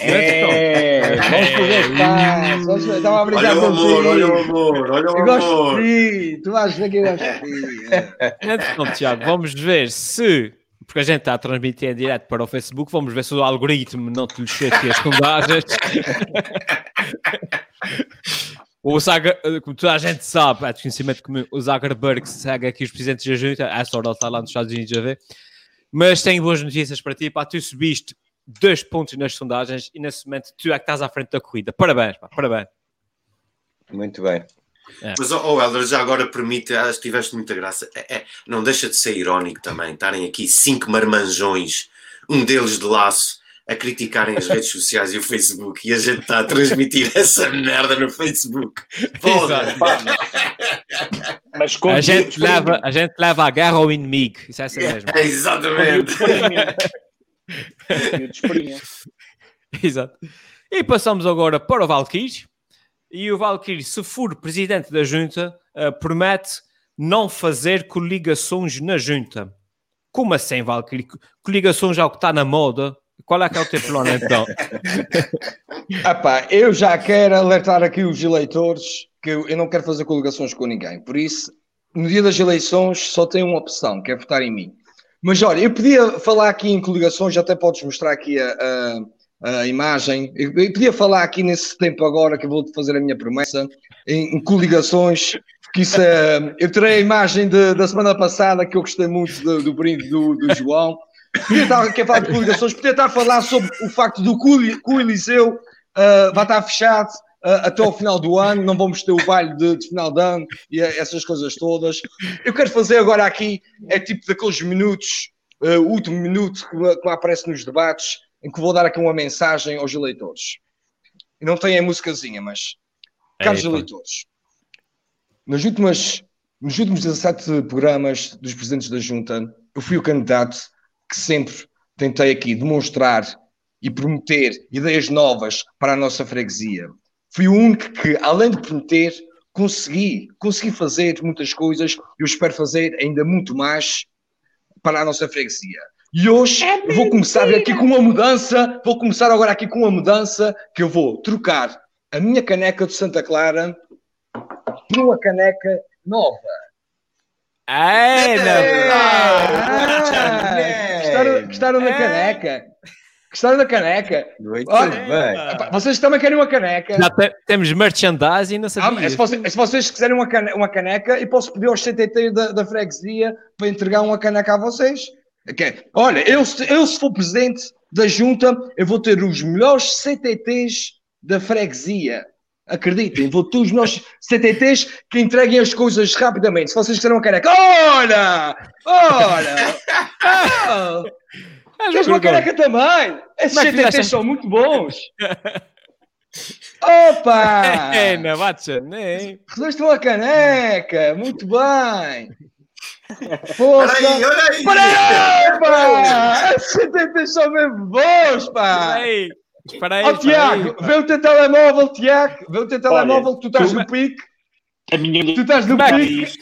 É, vamos projetar. Estava a brincar olha o amor, olha o amor, olha o eu amor. Gosto de ti. Tu achas que eu gosto de ti? Então, Tiago, vamos ver se. Porque a gente está a transmitir em direto para o Facebook, vamos ver se o algoritmo não te lhe as condagens. O Zaga, eh, como toda a gente sabe, é desconhecimento comum, o Zuckerberg segue aqui os presidentes da junta, é só ele estar lá nos Estados Unidos a ver. Mas tenho boas notícias para ti, pá, tu subiste dois pontos nas sondagens e nesse momento tu é que estás à frente da corrida. Parabéns, pá, parabéns. Muito bem. É. Mas, oh, Helder, já agora permite, acho que tiveste muita graça. É, é, não deixa de ser irónico também estarem aqui cinco marmanjões, um deles de laço, a criticarem as redes sociais e o Facebook e a gente está a transmitir essa merda no Facebook. Porra. Mas a gente, leva, a gente leva a guerra ao inimigo. Isso é assim mesmo. É, exatamente. Exato. E passamos agora para o Valkyrie. E o Valkyrie, se for presidente da junta, uh, promete não fazer coligações na junta. Como assim, Valkyrie? Coligações é o que está na moda. Qual é que é o teu então? Epá, eu já quero alertar aqui os eleitores que eu não quero fazer coligações com ninguém. Por isso, no dia das eleições só tem uma opção, que é votar em mim. Mas olha, eu podia falar aqui em coligações, até podes mostrar aqui a, a, a imagem. Eu, eu, podia falar aqui nesse tempo agora que eu vou fazer a minha promessa em, em coligações. Que isso é, eu terei a imagem de, da semana passada que eu gostei muito do, do brinde do, do João. Podia estar aqui a falar de coligações, podia estar a falar sobre o facto do que o Eliseu uh, vai estar fechado uh, até ao final do ano, não vamos ter o baile de, de, final de ano e essas coisas todas. Eu quero fazer agora aqui, é tipo daqueles minutos, uh, o último minuto que, que aparece nos debates, em que vou dar aqui uma mensagem aos eleitores. E não tem a musicazinha, mas, caros eleitores, nas últimas, nos últimos 17 programas dos presidentes da Junta, eu fui o candidato que sempre tentei aqui demonstrar e prometer ideias novas para a nossa freguesia fui o único que, além de prometer, consegui, consegui fazer muitas coisas. Eu espero fazer ainda muito mais para a nossa freguesia. E hoje é vou começar aqui com uma mudança. Vou começar agora aqui com uma mudança que eu vou trocar a minha caneca de Santa Clara por uma caneca nova. É, não. Ah, gostaram, gostaram da caneca? Gostaram da caneca? Muito bem. Vocês também querem uma caneca? Já te, temos merchandising, não sabia. Ah, se, vocês, se, vocês, quiserem uma, cane, uma caneca, eu posso pedir aos CTT da, da freguesia para entregar uma caneca a vocês. Okay. Olha, eu, eu se for presidente da junta, eu vou ter os melhores CTTs da freguesia. Acreditem, vou ter os meus CTTs que entreguem as coisas rapidamente. Se vocês quiserem uma caneca, olha! Olha! oh. Queres uma caneca também? Esses Mas CTTs são muito bons. Opa! É, não bate nem. Recebeste uma caneca, muito bem. Força! Olha aí, olha aí! Pá! Esses CTTs são mesmo bons, pá! aí, espera aí. Oh, Tiago, vê o teu telemóvel, Tiago, vê o teu telemóvel, tu estás no pique. A minha mulher. Tu estás no pique.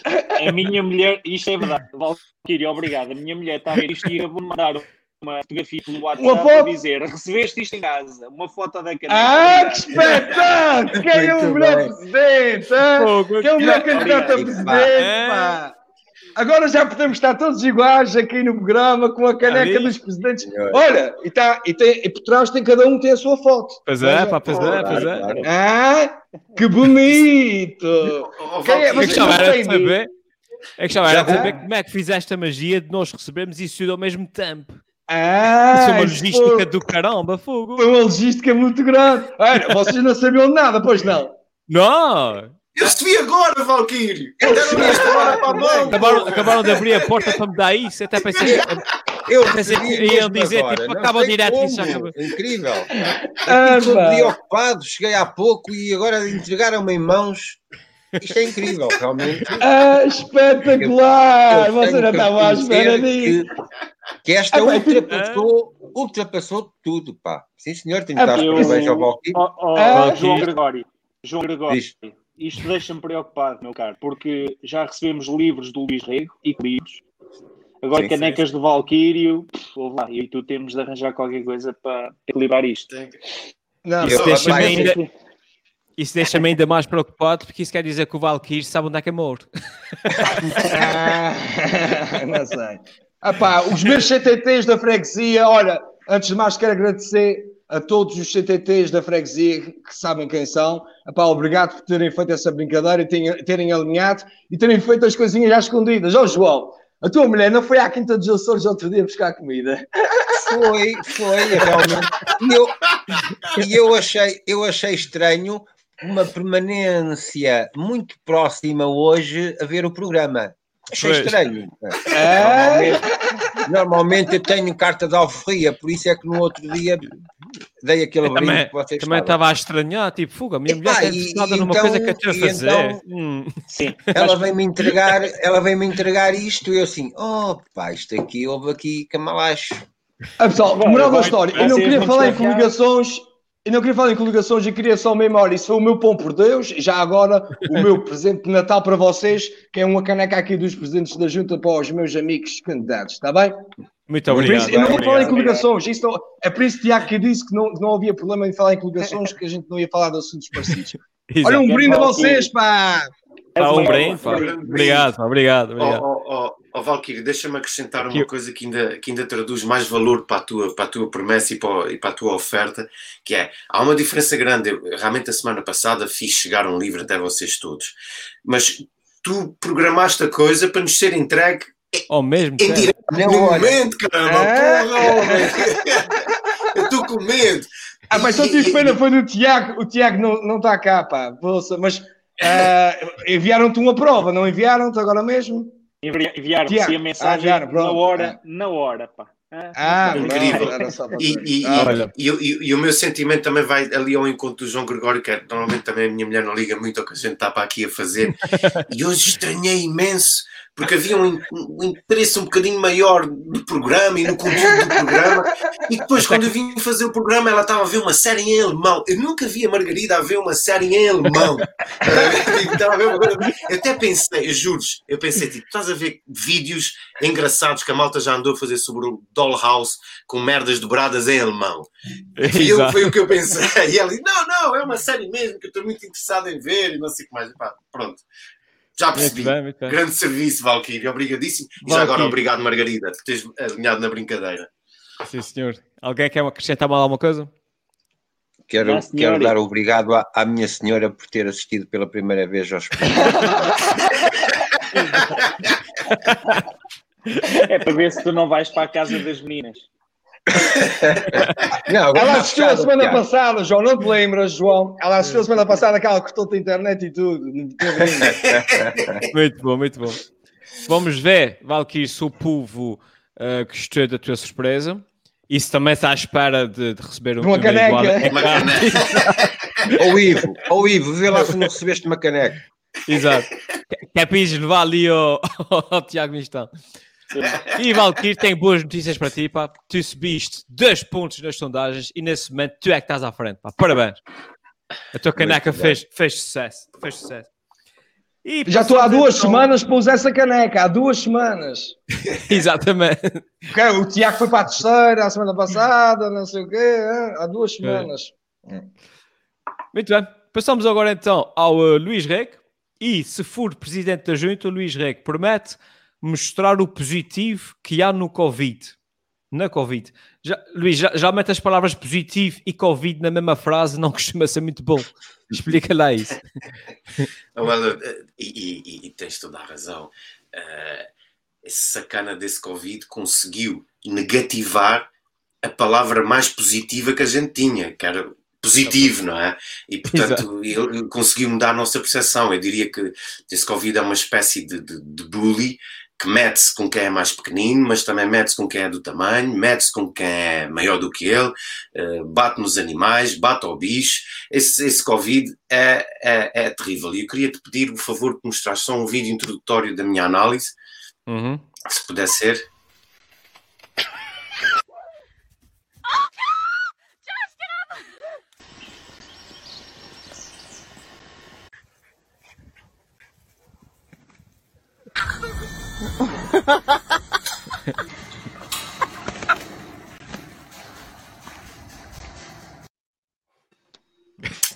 A minha mulher, isto é verdade, Valkyrie, obrigado. A minha mulher está a ver isto e eu vou mandar uma fotografia pelo WhatsApp a dizer recebeste isto em casa, uma foto da caneca. Ah, que espetáculo! Quem é o melhor presidente? Quem é o melhor candidato a presidente? Pá? Agora já podemos estar todos iguais aqui no programa com a caneca dos presidentes. Olha, e, tá, e, tem, e por trás tem cada um tem a sua foto. Pois é, pá, pois é, pois é. Ah, que bonito! Quem é, vocês não têm saber, é que já era saber como é que fizeste a magia de nós recebermos isso tudo ao mesmo tempo. Ah, isso é uma logística foi... do caramba, fogo. Foi uma logística muito grande. Olha, vocês não sabiam nada, pois não? Não! Eu recebi agora, Valkyrie! Acabaram, acabaram de abrir a porta para me dar isso. Até pensei. Eu pensei que iam dizer, agora. tipo, acaba direto como. isso acaba. Incrível. Ah, Estou preocupado, cheguei há pouco e agora entregaram-me em mãos. Isto é incrível, realmente. Ah, espetacular! Eu, eu Você não estava à espera disso. Que esta ah, ultrapassou, ultrapassou tudo, pá. Sim, senhor, tenho que dar parabéns ao Valkyrie. Oh, oh, ah, João Gregório, João Gregório, Diz. Isto deixa-me preocupado, meu caro, porque já recebemos livros do Luís Rego e livros. Agora sim, canecas sim. do Valkyrio, lá, e tu temos de arranjar qualquer coisa para equilibrar isto. Não, isso deixa-me ainda, deixa ainda mais preocupado, porque isso quer dizer que o Valkyrie sabe onde é que é morto. ah, não sei. Epá, os meus CTTs da freguesia, olha, antes de mais quero agradecer a todos os CTTs da freguesia que sabem quem são. Epá, obrigado por terem feito essa brincadeira e terem, terem alinhado e terem feito as coisinhas já escondidas. Ó oh, João, a tua mulher não foi à Quinta dos Açores outro dia buscar comida? Foi, foi, realmente. E eu, e eu, achei, eu achei estranho uma permanência muito próxima hoje a ver o programa. Achei estranho. É. Normalmente, eu tenho carta de alforria, por isso é que no outro dia dei aquele brinco também, que vocês Também estava a estranhar, tipo, fuga, a minha mulher é interessada numa então, coisa que eu estou a fazer. Então, hum. Sim. Ela vem-me entregar, ela vem-me entregar isto e eu assim, oh pá, isto aqui, houve aqui camalacho. Ah, pessoal, moral da história, eu não queria falar em coligações, eu não queria falar em coligações e queria só olha, isso foi o meu pão por Deus, e já agora o meu presente de Natal para vocês, que é uma caneca aqui dos presidentes da Junta para os meus amigos candidatos, está bem? Muito obrigado. eu não vou falar em coligações, isso não, é por isso, Tiago, que disse que não, não havia problema em falar em coligações, que a gente não ia falar de assuntos parecidos. olha, um brinde a vocês, pá! Pá, um pá. Obrigado, obrigado, obrigado. Oh, oh, oh. Oh, Valkyrie, deixa-me acrescentar uma coisa que ainda, que ainda traduz mais valor para a tua, para a tua promessa e para, e para a tua oferta, que é, há uma diferença grande, eu, realmente a semana passada fiz chegar um livro até vocês todos, mas tu programaste a coisa para nos ser entregue ao mesmo em direto, no momento, caramba, é? porra, eu estou com medo. Ah, mas só tive pena foi do Tiago, o Tiago não, não está cá, pá, mas uh, enviaram-te uma prova, não enviaram-te agora mesmo? Enviaram-se a mensagem ah, na hora, na hora, pá. Ah, incrível. E, e, ah, e, e, o meu sentimento também vai ali ao encontro do João Gregório, que é, normalmente também a minha mulher não liga muito ao que a gente está para aqui a fazer. e hoje estranhei imenso porque havia um, um, interesse um bocadinho maior do programa e no conteúdo do programa. E depois, quando eu vim fazer o programa, ela estava a ver uma série em alemão. Eu nunca vi a Margarida a ver uma série em alemão. eu até pensei, eu juro eu pensei, tipo, estás a ver vídeos engraçados que a malta já andou a fazer sobre o Dollhouse com merdas dobradas em alemão. E eu, foi o que eu pensei. E ela disse: Não, não, é uma série mesmo que eu estou muito interessado em ver e não sei o que mais. E pá, pronto. Já percebi. Muito bem, muito bem. Grande serviço, Valkyrie. Obrigadíssimo. E já agora, obrigado, Margarida, por teres alinhado na brincadeira. Sim, senhor. Alguém quer acrescentar mal alguma coisa? Quero, quero dar obrigado à, à, minha senhora por ter assistido pela primeira vez aos É para ver se tu não vais para a casa das meninas. Não, ela assistiu a semana cara. passada, João, não te lembras, João? Ela assistiu a semana passada aquela que cortou a internet e tudo. muito bom, muito bom. Vamos ver, Valkyrie, se o povo uh, gostou da tua surpresa. Isso também está à espera de, de receber uma caneca. Uma caneca. ou Ivo, ou Ivo, vê lá se não recebeste uma caneca. Exato. Que é para levar ali ao, ao Tiago Mistão. E Valkyrie tem boas notícias para ti, pá. Tu subiste dois pontos nas sondagens e nesse momento tu é que estás à frente, pá. Parabéns. A tua caneca fez, fez sucesso. Fez sucesso. E Já estou há duas então... semanas para usar essa caneca, há duas semanas. Exatamente. O Tiago foi para a terceira a semana passada, não sei o quê, há duas semanas. É. Muito bem. Passamos agora então ao uh, Luís Reg. E se for presidente da junta, o Luís Reg promete mostrar o positivo que há no Covid. Na Covid. Já, Luís, já, já mete as palavras positivo e Covid na mesma frase, não costuma ser muito bom. Explica lá isso. well, e, e, e, tens toda a razão. Uh, esse sacana desse Covid conseguiu negativar a palavra mais positiva que a gente tinha, que era positivo, não é? E portanto ele conseguiu mudar a nossa percepção. Eu diria que esse Covid é uma espécie de, de, de bully que mete-se com quem é mais pequenino, mas também mete-se com quem é do tamanho, mete-se com quem é maior do que ele, uh, bate nos animais, bate ao bicho. Esse, esse Covid é, é, é terrível. E eu queria te pedir o favor de mostrar só um vídeo introdutório da minha análise, uhum. se puder ser.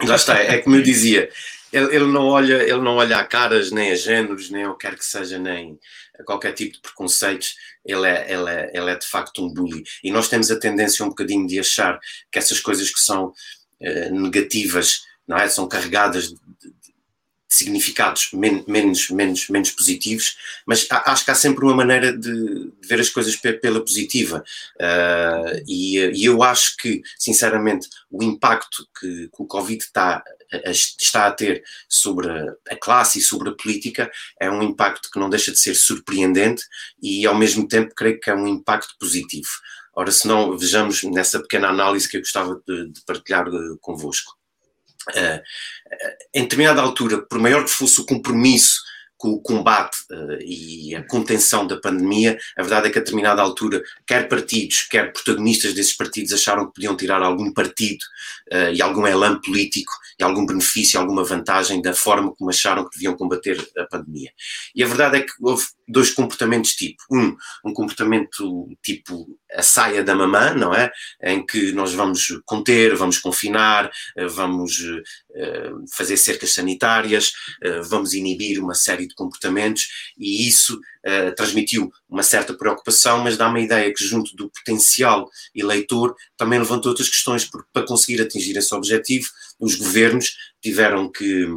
Já está, é como eu dizia, ele, ele, não olha, ele não olha a caras, nem a géneros, nem o que quer que seja, nem a qualquer tipo de preconceitos. Ele é, ele, é, ele é de facto um bully. E nós temos a tendência um bocadinho de achar que essas coisas que são uh, negativas, não é? São carregadas de significados men menos, menos, menos positivos, mas acho que há sempre uma maneira de, ver as coisas pela positiva. Uh, e, e, eu acho que, sinceramente, o impacto que, que o Covid está, está a ter sobre a classe e sobre a política é um impacto que não deixa de ser surpreendente e, ao mesmo tempo, creio que é um impacto positivo. Ora, se não, vejamos nessa pequena análise que eu gostava de, de partilhar uh, convosco. Uh, em determinada altura, por maior que fosse o compromisso com o combate uh, e a contenção da pandemia, a verdade é que a determinada altura, quer partidos, quer protagonistas desses partidos acharam que podiam tirar algum partido uh, e algum elan político e algum benefício, alguma vantagem da forma como acharam que deviam combater a pandemia. E a verdade é que houve dois comportamentos tipo. Um, um comportamento tipo a saia da mamã, não é? Em que nós vamos conter, vamos confinar, uh, vamos fazer cercas sanitárias, vamos inibir uma série de comportamentos e isso transmitiu uma certa preocupação, mas dá uma ideia que junto do potencial eleitor também levantou outras questões, porque para conseguir atingir esse objetivo, os governos tiveram que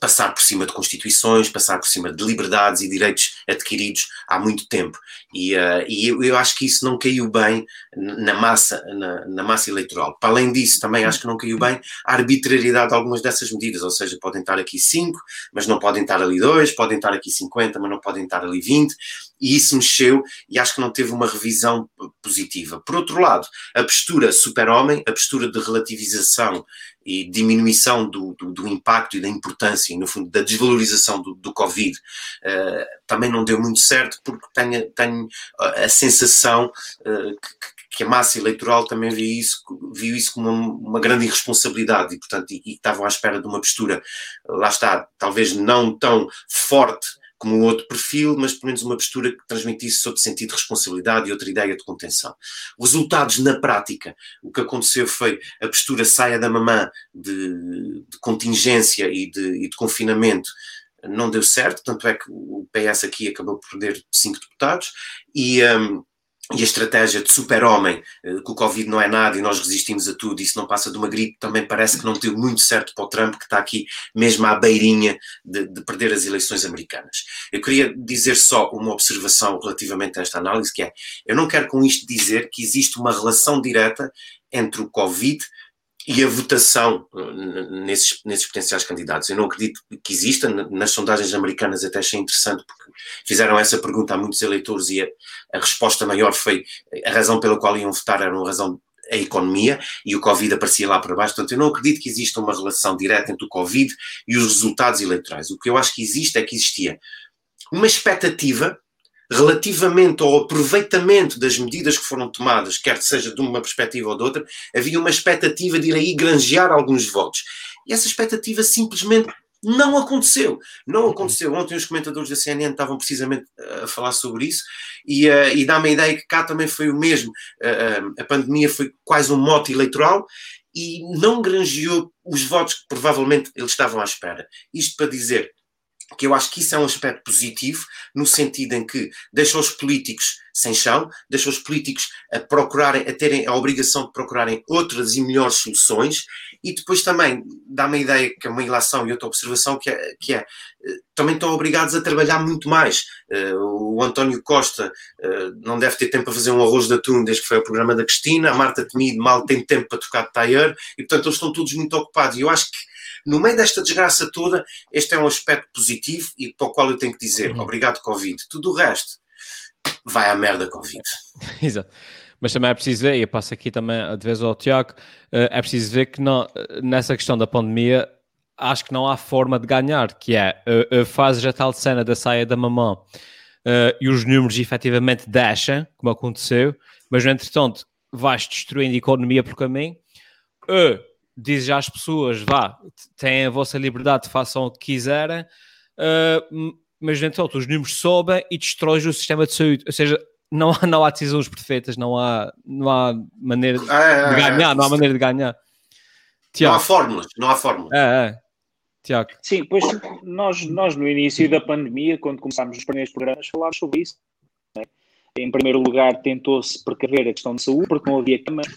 passar por cima de constituições, passar por cima de liberdades e direitos adquiridos há muito tempo. E, uh, e eu, eu, acho que isso não caiu bem na massa, na, na, massa eleitoral. Para além disso, também acho que não caiu bem a arbitrariedade de algumas dessas medidas, ou seja, podem estar aqui 5, mas não podem estar ali 2, podem estar aqui 50, mas não podem estar ali 20, e isso mexeu e acho que não teve uma revisão positiva. Por outro lado, a postura super-homem, a postura de relativização e diminuição do, do, do, impacto e da importância, e no fundo da desvalorização do, do Covid, uh, também não deu muito certo, porque tenho, tenho a sensação uh, que, que, a massa eleitoral também viu isso, viu isso como uma, uma grande irresponsabilidade e, portanto, e, e estavam à espera de uma postura, lá está, talvez não tão forte como um outro perfil, mas pelo menos uma postura que transmitisse outro sentido de responsabilidade e outra ideia de contenção. Resultados na prática, o que aconteceu foi a postura saia da mamã de, de contingência e de, e de confinamento não deu certo, tanto é que o PS aqui acabou por perder cinco deputados e, um, e a estratégia de super-homem, eh, que o Covid não é nada e nós resistimos a tudo, isso não passa de uma gripe, também parece que não deu muito certo para o Trump, que está aqui mesmo à beirinha de, de, perder as eleições americanas. Eu queria dizer só uma observação relativamente a esta análise, que é, eu não quero com isto dizer que existe uma relação direta entre o Covid e a votação uh, nesses, nesses potenciais candidatos. Eu não acredito que exista, nas sondagens americanas até achei interessante, porque fizeram essa pergunta a muitos eleitores e a, a resposta maior foi a razão pela qual iam votar era uma razão a economia e o Covid aparecia lá para baixo. Portanto, eu não acredito que exista uma relação direta entre o Covid e os resultados eleitorais. O que eu acho que existe é que existia uma expectativa relativamente ao aproveitamento das medidas que foram tomadas, quer seja de uma perspectiva ou de outra, havia uma expectativa de ir aí granjear alguns votos. E essa expectativa simplesmente não aconteceu. Não aconteceu. Ontem os comentadores da CNN estavam precisamente a falar sobre isso e, uh, e dá-me a ideia que cá também foi o mesmo. Uh, uh, a pandemia foi quase um mote eleitoral e não granjeou os votos que provavelmente eles estavam à espera. Isto para dizer que eu acho que isso é um aspecto positivo, no sentido em que deixa os políticos sem chão, deixa os políticos a procurarem, a terem a obrigação de procurarem outras e melhores soluções, e depois também dá uma ideia, que é uma ilação e outra observação, que é, que é eh, também estão obrigados a trabalhar muito mais. Uh, o António Costa uh, não deve ter tempo para fazer um arroz de atum desde que foi o programa da Cristina, a Marta Temido mal tem tempo para tocar de taier, e portanto eles estão todos muito ocupados, e eu acho que no meio desta desgraça toda, este é um aspecto positivo e para o qual eu tenho que dizer uhum. obrigado, Covid. Tudo o resto vai à merda, Covid. Exato. Mas também é preciso ver, e eu passo aqui também de vez ao Tiago, eh, é preciso ver que não, nessa questão da pandemia, acho que não há forma de ganhar, que é, uh, fazes a tal cena da saia da mamã e os números efetivamente deixam, como aconteceu, mas no entretanto vais destruindo a economia por caminho, uh, diz às pessoas, vá, têm a vossa liberdade, façam o que quiserem, uh, mas então os números sobem e destrói o sistema de saúde. Ou seja, não há, não há decisões perfeitas, não há, não há maneira de, é, de ganhar, não há maneira de ganhar. Tiago. Não há fórmulas, não há fórmulas. É, é. Tiago. Sim, pois nós, nós no início da pandemia, quando começámos os primeiros programas, falámos sobre isso. Né? Em primeiro lugar, tentou-se precaver a questão de saúde, porque não havia camas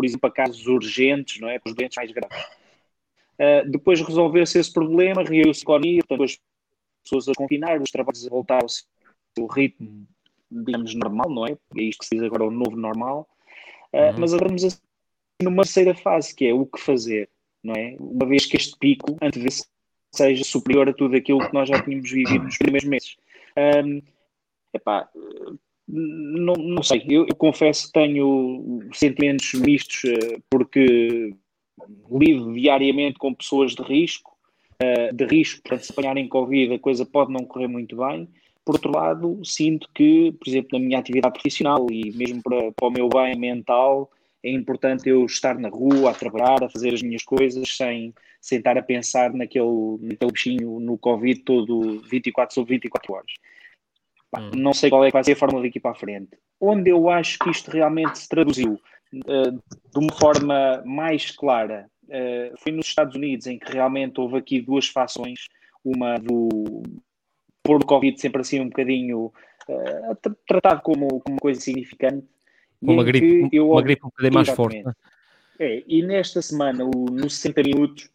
por exemplo, para casos urgentes, não é? Para os doentes mais graves. Uh, depois resolveu-se esse problema, reabriu-se a economia, portanto, as pessoas a confinar, os trabalhos a voltar ao ritmo, digamos, normal, não é? É isto que se diz agora o novo normal. Uh, uhum. Mas agora vamos assim, numa terceira fase, que é o que fazer, não é? Uma vez que este pico, antes de seja superior a tudo aquilo que nós já tínhamos vivido nos primeiros meses. Um, epá, não, não sei, eu, eu, confesso que tenho sentimentos mistos uh, porque lido diariamente com pessoas de risco, uh, de risco, portanto, se apanharem Covid a coisa pode não correr muito bem. Por outro lado, sinto que, por exemplo, na minha atividade profissional e mesmo para, para o meu bem mental, é importante eu estar na rua, a trabalhar, a fazer as minhas coisas sem, sem estar a pensar naquele, naquele bichinho no Covid todo 24 sobre 24 horas. Hum. Não sei qual é que vai ser a forma daqui para a frente. Onde eu acho que isto realmente se traduziu uh, de uma forma mais clara uh, foi nos Estados Unidos, em que realmente houve aqui duas fações, uma do pôr o Covid sempre assim um bocadinho uh, tratado como, como uma coisa significante uma gripe, eu, uma gripe um bocadinho mais forte. Né? É, e nesta semana, o, nos 60 minutos,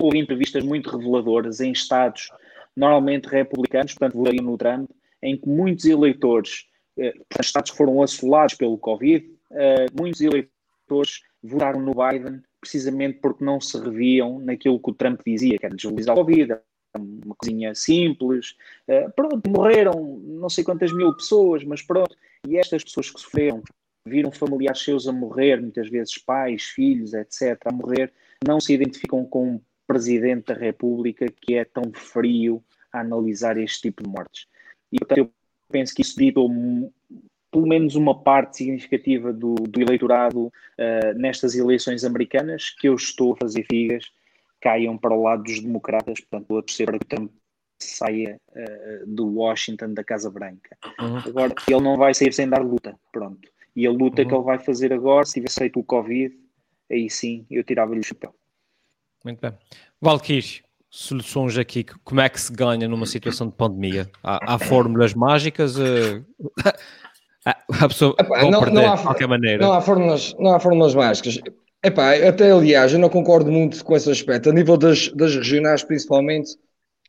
houve entrevistas muito reveladoras em estados normalmente republicanos, portanto, votariam no Trump, em que muitos eleitores, eh, estados foram assolados pelo Covid, eh, muitos eleitores votaram no Biden precisamente porque não se reviam naquilo que o Trump dizia, que era desvalorizar a vida, uma coisinha simples. Uh, pronto, morreram não sei quantas mil pessoas, mas pronto. E estas pessoas que sofreram, viram familiares seus a morrer, muitas vezes pais, filhos, etc., a morrer, não se identificam com um presidente da República que é tão frio a analisar este tipo de mortes. E, portanto, eu penso que isso ditou pelo menos uma parte significativa do, do eleitorado uh, nestas eleições americanas, que eu estou a fazer figas caiam para o lado dos democratas, portanto, a torcer para que Trump saia uh, do Washington, da Casa Branca. Uhum. Agora, ele não vai sair sem dar luta, pronto. E a luta uhum. que ele vai fazer agora, se tiver feito o Covid, aí sim eu tirava-lhe o chapéu. Muito bem. Valkyrie, soluções aqui, como é que se ganha numa situação de pandemia? Há, há fórmulas mágicas? Uh... a pessoa Epá, não, não há, de qualquer maneira. Não há fórmulas, não há fórmulas mágicas. Epá, até aliás, eu não concordo muito com esse aspecto. A nível das, das regionais, principalmente,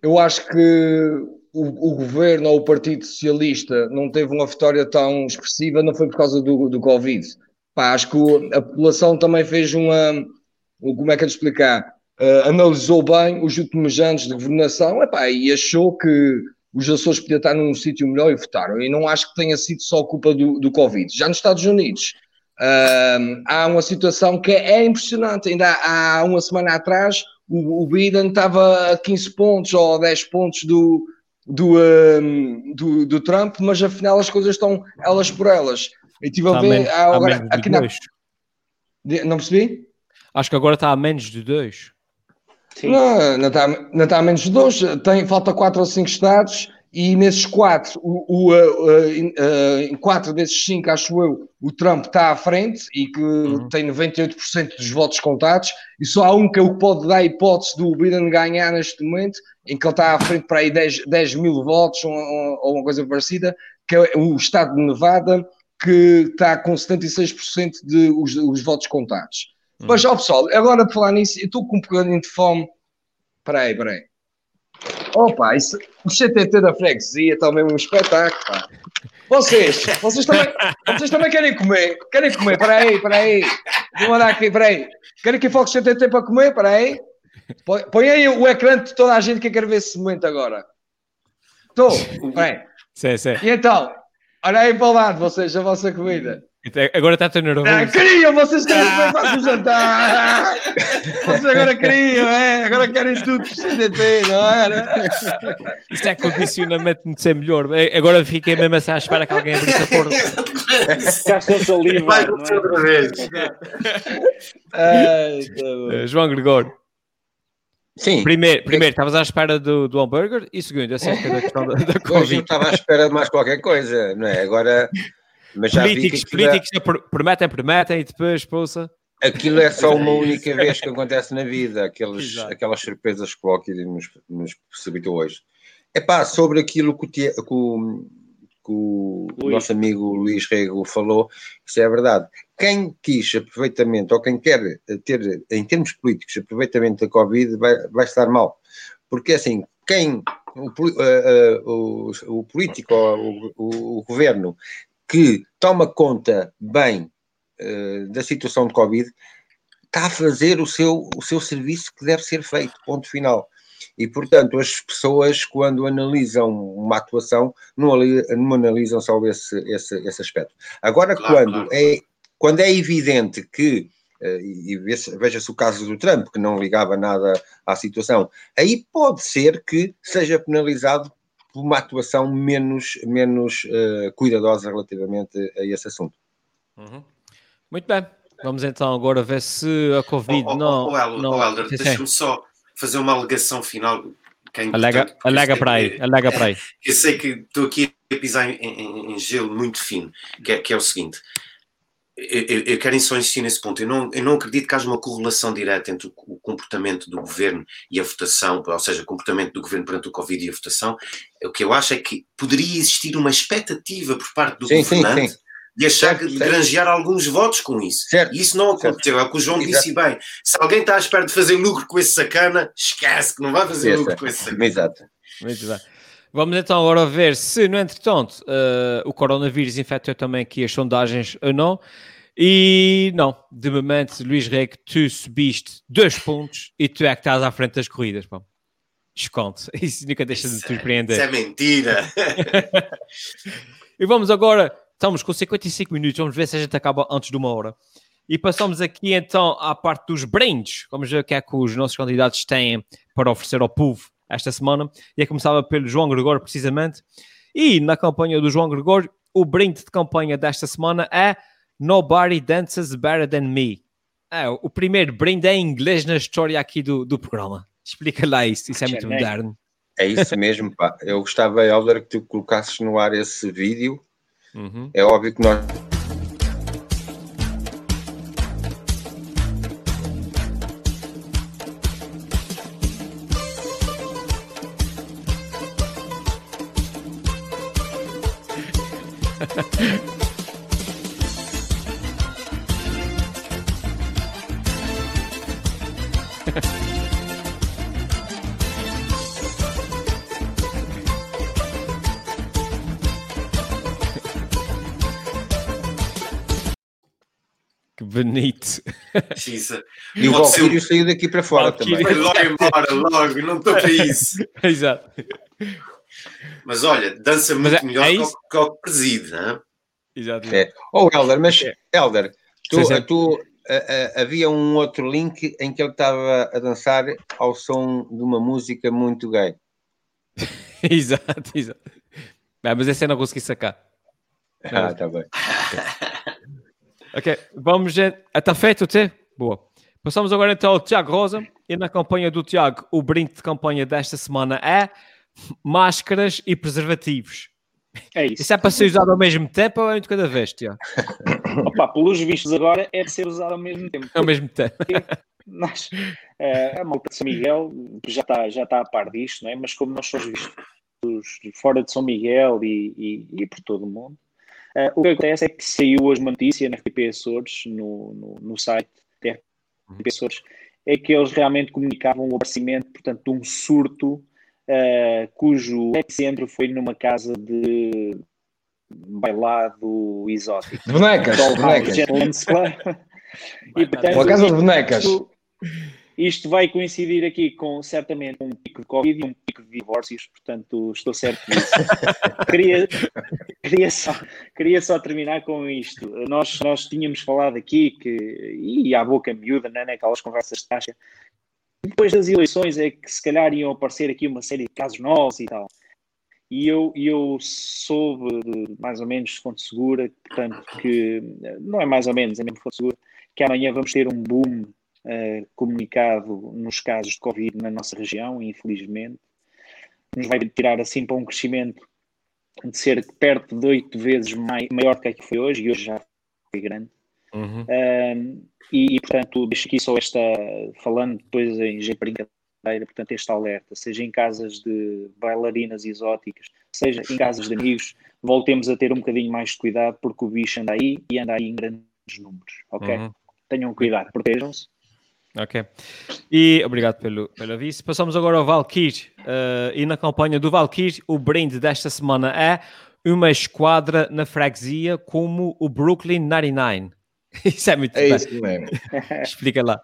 eu acho que o, o, governo ou o Partido Socialista não teve uma vitória tão expressiva, não foi por causa do, do Covid. Pá, acho que a população também fez uma. Como é que é de explicar? Uh, analisou bem os últimos anos de governação epá, e achou que os Açores podiam estar num sítio melhor e votaram. E não acho que tenha sido só culpa do, do Covid. Já nos Estados Unidos Uh, há uma situação que é impressionante. Ainda há, uma semana atrás, o, o Biden estava a 15 pontos ou 10 pontos do, do, um, do, do, Trump, mas afinal as coisas estão elas por elas. E tive a ver há, agora, aqui na... Não percebi? Acho que agora está a menos de 2. Não, não está, não está a menos de 2. Tem, falta 4 ou 5 estados e nesses quatro, o, o, em quatro desses cinco, acho eu, o Trump está à frente e que uhum. tem 98% dos votos contados, e só há um que é o que pode dar a hipótese do Biden ganhar neste momento, em que ele está à frente para aí 10, 10 mil votos ou, ou uma coisa parecida, que é o estado de Nevada, que está com 76% de os, os votos contados. Mas, ó pessoal, agora de falar nisso, eu estou com um bocadinho de fome. Espera aí, espera aí. Opa, isso, o CTT da freguesia também é um espetáculo. Pá. Vocês, vocês também, vocês também querem comer? Querem comer? Espera aí, espera aí. Vou mandar aqui, espera aí. Querem que foque o CTT para comer? Espera aí. Põe, põe aí o ecrã de toda a gente que quer ver esse momento agora. Estou, bem. Sim, sim. E então, olha aí para o lado, vocês, a vossa comida. Então, agora está tão nervoso. Ah, queriam, vocês querem que eu faça o jantar. Vocês agora queriam, é? Agora querem tudo por CDT, não era? Isto é condicionamento de ser melhor. É, agora fiquei mesmo assim à espera que alguém abrisse a porta. Estou saliva. Vai é? outra vez. Ai, tá uh, João Gregório. Sim. Primeiro, primeiro estavas à espera do, do hambúrguer e segundo, acerca da questão da, da Covid. eu estava à espera de mais qualquer coisa, não é? Agora mas já políticos, políticos é... prometem, prometem e depois, poça. Aquilo é só uma única vez que acontece na vida, aqueles, aquelas surpresas que o Loki nos, nos possibilitou hoje. É pá, sobre aquilo que o, que o, que o nosso amigo Luís Rego falou, isso é verdade. Quem quis aproveitamento, ou quem quer ter, em termos políticos, aproveitamento da Covid, vai, vai estar mal. Porque assim, quem, o, uh, uh, o, o político, o, o, o, governo, que toma conta bem uh, da situação de Covid, está a fazer o seu, o seu serviço que deve ser feito, ponto final. E, portanto, as pessoas, quando analisam uma atuação, não, não analisam só esse, esse, esse aspecto. Agora, claro, quando, claro. É, quando é evidente que, eh, e veja-se o caso do Trump, que não ligava nada à situação, aí pode ser que seja penalizado por uma atuação menos, menos uh, cuidadosa relativamente a esse assunto. Uhum. Muito bem. Vamos então agora ver se a Covid oh, oh, não. Oh, oh, não... oh Helder, deixa-me só fazer uma alegação final. Que é alega, alega para aí, alega para aí. Eu sei que estou aqui a pisar em, em, em gelo muito fino, que é, que é o seguinte. Eu, eu, quero só insistir nesse ponto. Eu não, eu não acredito que haja uma correlação direta entre o, o, comportamento do governo e a votação, ou seja, o comportamento do governo perante o Covid e a votação. O que eu acho é que poderia existir uma expectativa por parte do sim, governante sim, sim de achar certo, de certo. granjear alguns votos com isso. Certo, e isso não aconteceu. É o que o João Exato. disse bem. Se alguém está à espera de fazer lucro com esse sacana, esquece que não vai fazer lucro com esse sacana. Exato. Muito bem. Vamos então agora ver se, no entretanto, uh, o coronavírus infectou também aqui as sondagens ou não. E não, de momento, Luís Rego, tu subiste dois pontos e tu é que estás à frente das corridas. Pá. Desconto. Isso nunca deixa de te surpreender. Isso é mentira. e vamos agora Estamos com 55 minutos, vamos ver se a gente acaba antes de uma hora. E passamos aqui então à parte dos brindes. Vamos ver o que é que os nossos candidatos têm para oferecer ao povo esta semana. E é começava pelo João Gregório, precisamente. E na campanha do João Gregório, o brinde de campanha desta semana é Nobody Dances Better Than Me. É, o primeiro brinde em inglês na história aqui do, do programa. Explica lá isso, isso é muito moderno. É isso mesmo, pá. Eu gostava, Helder, que tu colocasses no ar esse vídeo Uhum. É óbvio que nós. bonito. E o Valkyrie saiu daqui para fora Valkyrie. também. Logo embora, logo, não estou para isso. Exato. Mas olha, dança muito é, melhor é que o que preside, não é? Exato. É. Oh, Helder, mas, é. Helder, tu, sim, sim. tu uh, uh, havia um outro link em que ele estava a dançar ao som de uma música muito gay. exato, exato. mas esse eu não consegui sacar. Ah, está bem. Ok, vamos. Está feito, T? Boa. Passamos agora então ao Tiago Rosa. E na campanha do Tiago, o brinde de campanha desta semana é máscaras e preservativos. É isso. Isso é para ser usado ao mesmo tempo ou é de cada vez, Tiago? Opa, pelos vistos agora é de ser usado ao mesmo tempo. Ao mesmo tempo. Nós, uh, a malta de São Miguel já está, já está a par disto, não é? mas como nós somos vistos fora de São Miguel e, e, e por todo o mundo, Uh, o que acontece é que saiu hoje uma notícia na FTP Açores, no, no, no site da uhum. Açores, é que eles realmente comunicavam o aparecimento, portanto, de um surto uh, cujo epicentro foi numa casa de bailado exótico. De bonecas, bonecas. e, portanto, Uma casa de bonecas. Isto, isto vai coincidir aqui com certamente um pico de Covid e um pico de divórcios, portanto estou certo disso. queria, queria, só, queria só terminar com isto. Nós, nós tínhamos falado aqui que, e à boca miúda, né, naquelas conversas de taxa, depois das eleições é que se calhar iam aparecer aqui uma série de casos novos e tal. E eu, eu soube mais ou menos de fonte segura, portanto, que não é mais ou menos, é mesmo fonte segura, que amanhã vamos ter um boom uh, comunicado nos casos de Covid na nossa região, infelizmente. Nos vai tirar assim para um crescimento de ser perto de oito vezes mai, maior do que, é que foi hoje, e hoje já foi grande. Uhum. Uh, e, e, portanto, deixo aqui só esta, falando depois em jeito brincadeira, portanto, este alerta, seja em casas de bailarinas exóticas, seja em casas de amigos, voltemos a ter um bocadinho mais de cuidado, porque o bicho anda aí e anda aí em grandes números, ok? Uhum. Tenham cuidado, protejam-se. Ok. E obrigado pelo, pelo aviso. Passamos agora ao Valkyrie. Uh, e na campanha do Valkyrie, o brinde desta semana é uma esquadra na freguesia como o Brooklyn 99. isso é muito É bem. isso mesmo. Explica lá.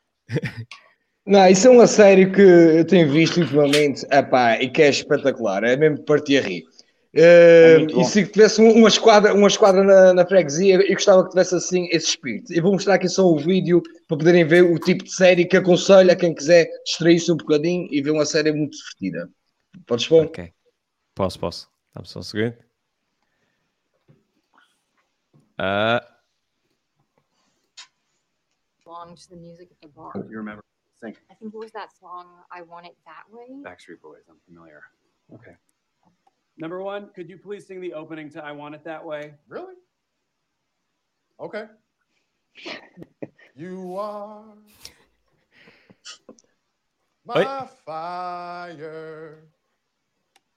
Não, isso é uma série que eu tenho visto ultimamente epá, e que é espetacular. É mesmo partir a rir. Uh, e se tivesse uma esquadra, uma esquadra na, na freguesia, eu gostava que tivesse assim esse espírito. Eu vou mostrar aqui só o vídeo para poderem ver o tipo de série que aconselho a quem quiser distrair-se um bocadinho e ver uma série muito divertida. Podes pôr? Ok. Posso, posso. Dá-me só um segundo. Uh... Belong to the music at the bar. Oh, you remember? Sing. I think it was that song "I Want It That Way." Backstreet Boys. I'm familiar. Okay. Number one, could you please sing the opening to I Want It That Way? Really? Okay. you are my fire.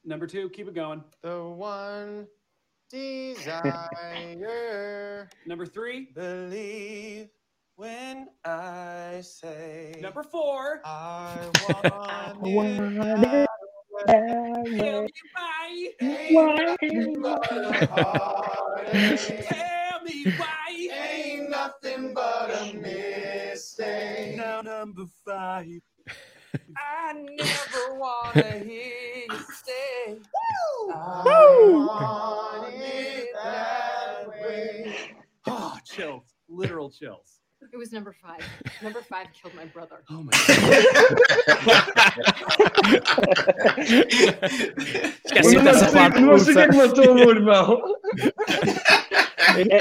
Number two, keep it going. The one desire. Number three, believe when I say. Number four, I want it. Tell me why. Ain't Tell me why. Ain't nothing but a mistake. Now number five. I never wanna hear you say. Woo! I Woo! want it that way. Oh, chills. Literal chills. It was number five. Number five killed my brother. Oh my Esqueci dessa parte. Não sei quem matou o meu irmão.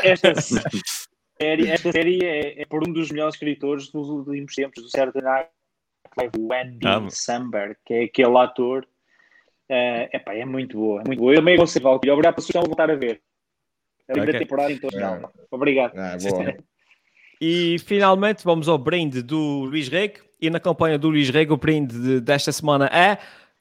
Esta série, esta série é, é, por um dos melhores escritores dos últimos tempos, do Saturday Night o Andy ah, Samberg, que é aquele ator. Uh, epá, é muito boa, é muito boa. Eu também gostei, Valkyrie. Obrigado pela sugestão, vou voltar a ver. A okay. temporada em toda. Ah. Obrigado. Ah, boa. E finalmente vamos ao brinde do Luís Rego. E na campanha do Luís Rego, o brinde desta semana é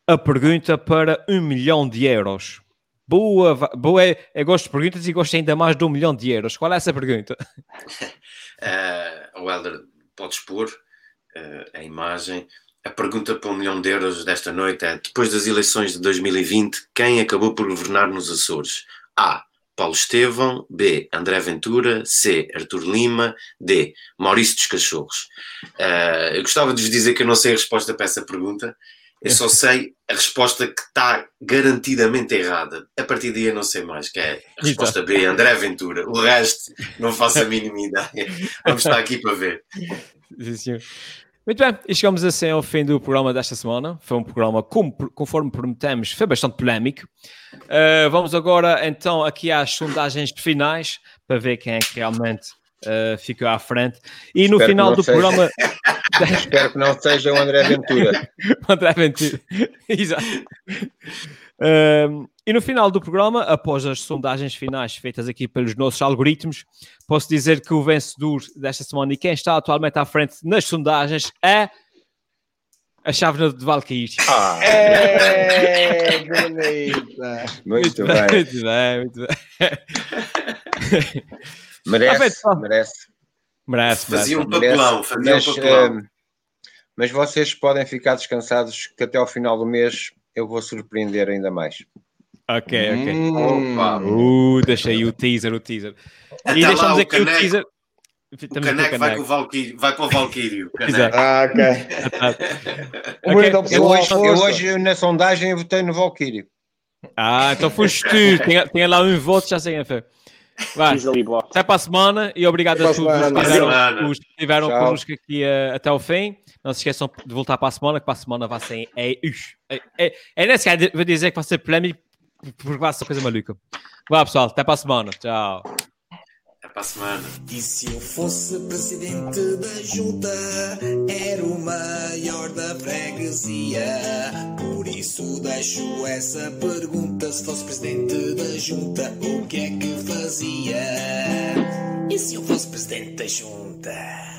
a pergunta para um milhão de euros. Boa, boa. Eu gosto de perguntas e gosto ainda mais de um milhão de euros. Qual é essa pergunta? uh, Welder, podes pôr uh, a imagem. A pergunta para um milhão de euros desta noite é: depois das eleições de 2020, quem acabou por governar nos Açores? A. Paulo Estevão, B. André Ventura, C. Artur Lima, D. Maurício dos Cachorros. Uh, eu gostava de vos dizer que eu não sei a resposta para essa pergunta, eu só sei a resposta que está garantidamente errada. A partir daí eu não sei mais, que é a resposta B, André Ventura. O resto não faço a mínima ideia. Vamos estar aqui para ver. Sim, senhor. Muito bem, e chegamos assim ao fim do programa desta semana. Foi um programa, conforme prometemos, foi bastante polémico. Uh, vamos agora então aqui às sondagens finais para ver quem é que realmente uh, ficou à frente. E no Espero final do seja. programa. Espero que não seja o André Ventura. o André Ventura, exato. E no final do programa, após as sondagens finais feitas aqui pelos nossos algoritmos, posso dizer que o vencedor desta semana e quem está atualmente à frente nas sondagens é a chave de Valkyrie. Ah, é, bonita. Muito, muito bem. Muito bem, muito bem. Merece, ah, merece. Merece, Fazia um papelão, fazia mas, um papelão. Uh, mas vocês podem ficar descansados que até ao final do mês eu vou surpreender ainda mais. Ok, ok. Hum. Uh, deixa aí o teaser, o teaser. Até e deixamos aqui o, caneco, o teaser. O caneco, vai, com o Valkyrie, vai para o Valkyrie. Ah, ok. okay. Eu, hoje, eu hoje na sondagem eu votei no Valkyrie. Ah, então foste tu. Tem, tem lá um voto, já sei foi. Vai. Até para a semana e obrigado a todos os que estiveram connosco aqui uh, até o fim. Não se esqueçam de voltar para a semana, que para a semana vai ser. É, é, é, é nesse caso, vou dizer que vai ser polémico porque vai ser coisa maluca. Vá pessoal, até para a semana. Tchau. Até para a semana. E se eu fosse presidente da junta, era o maior da freguesia. Por isso deixo essa pergunta: se fosse presidente da junta, o que é que fazia? E se eu fosse presidente da junta?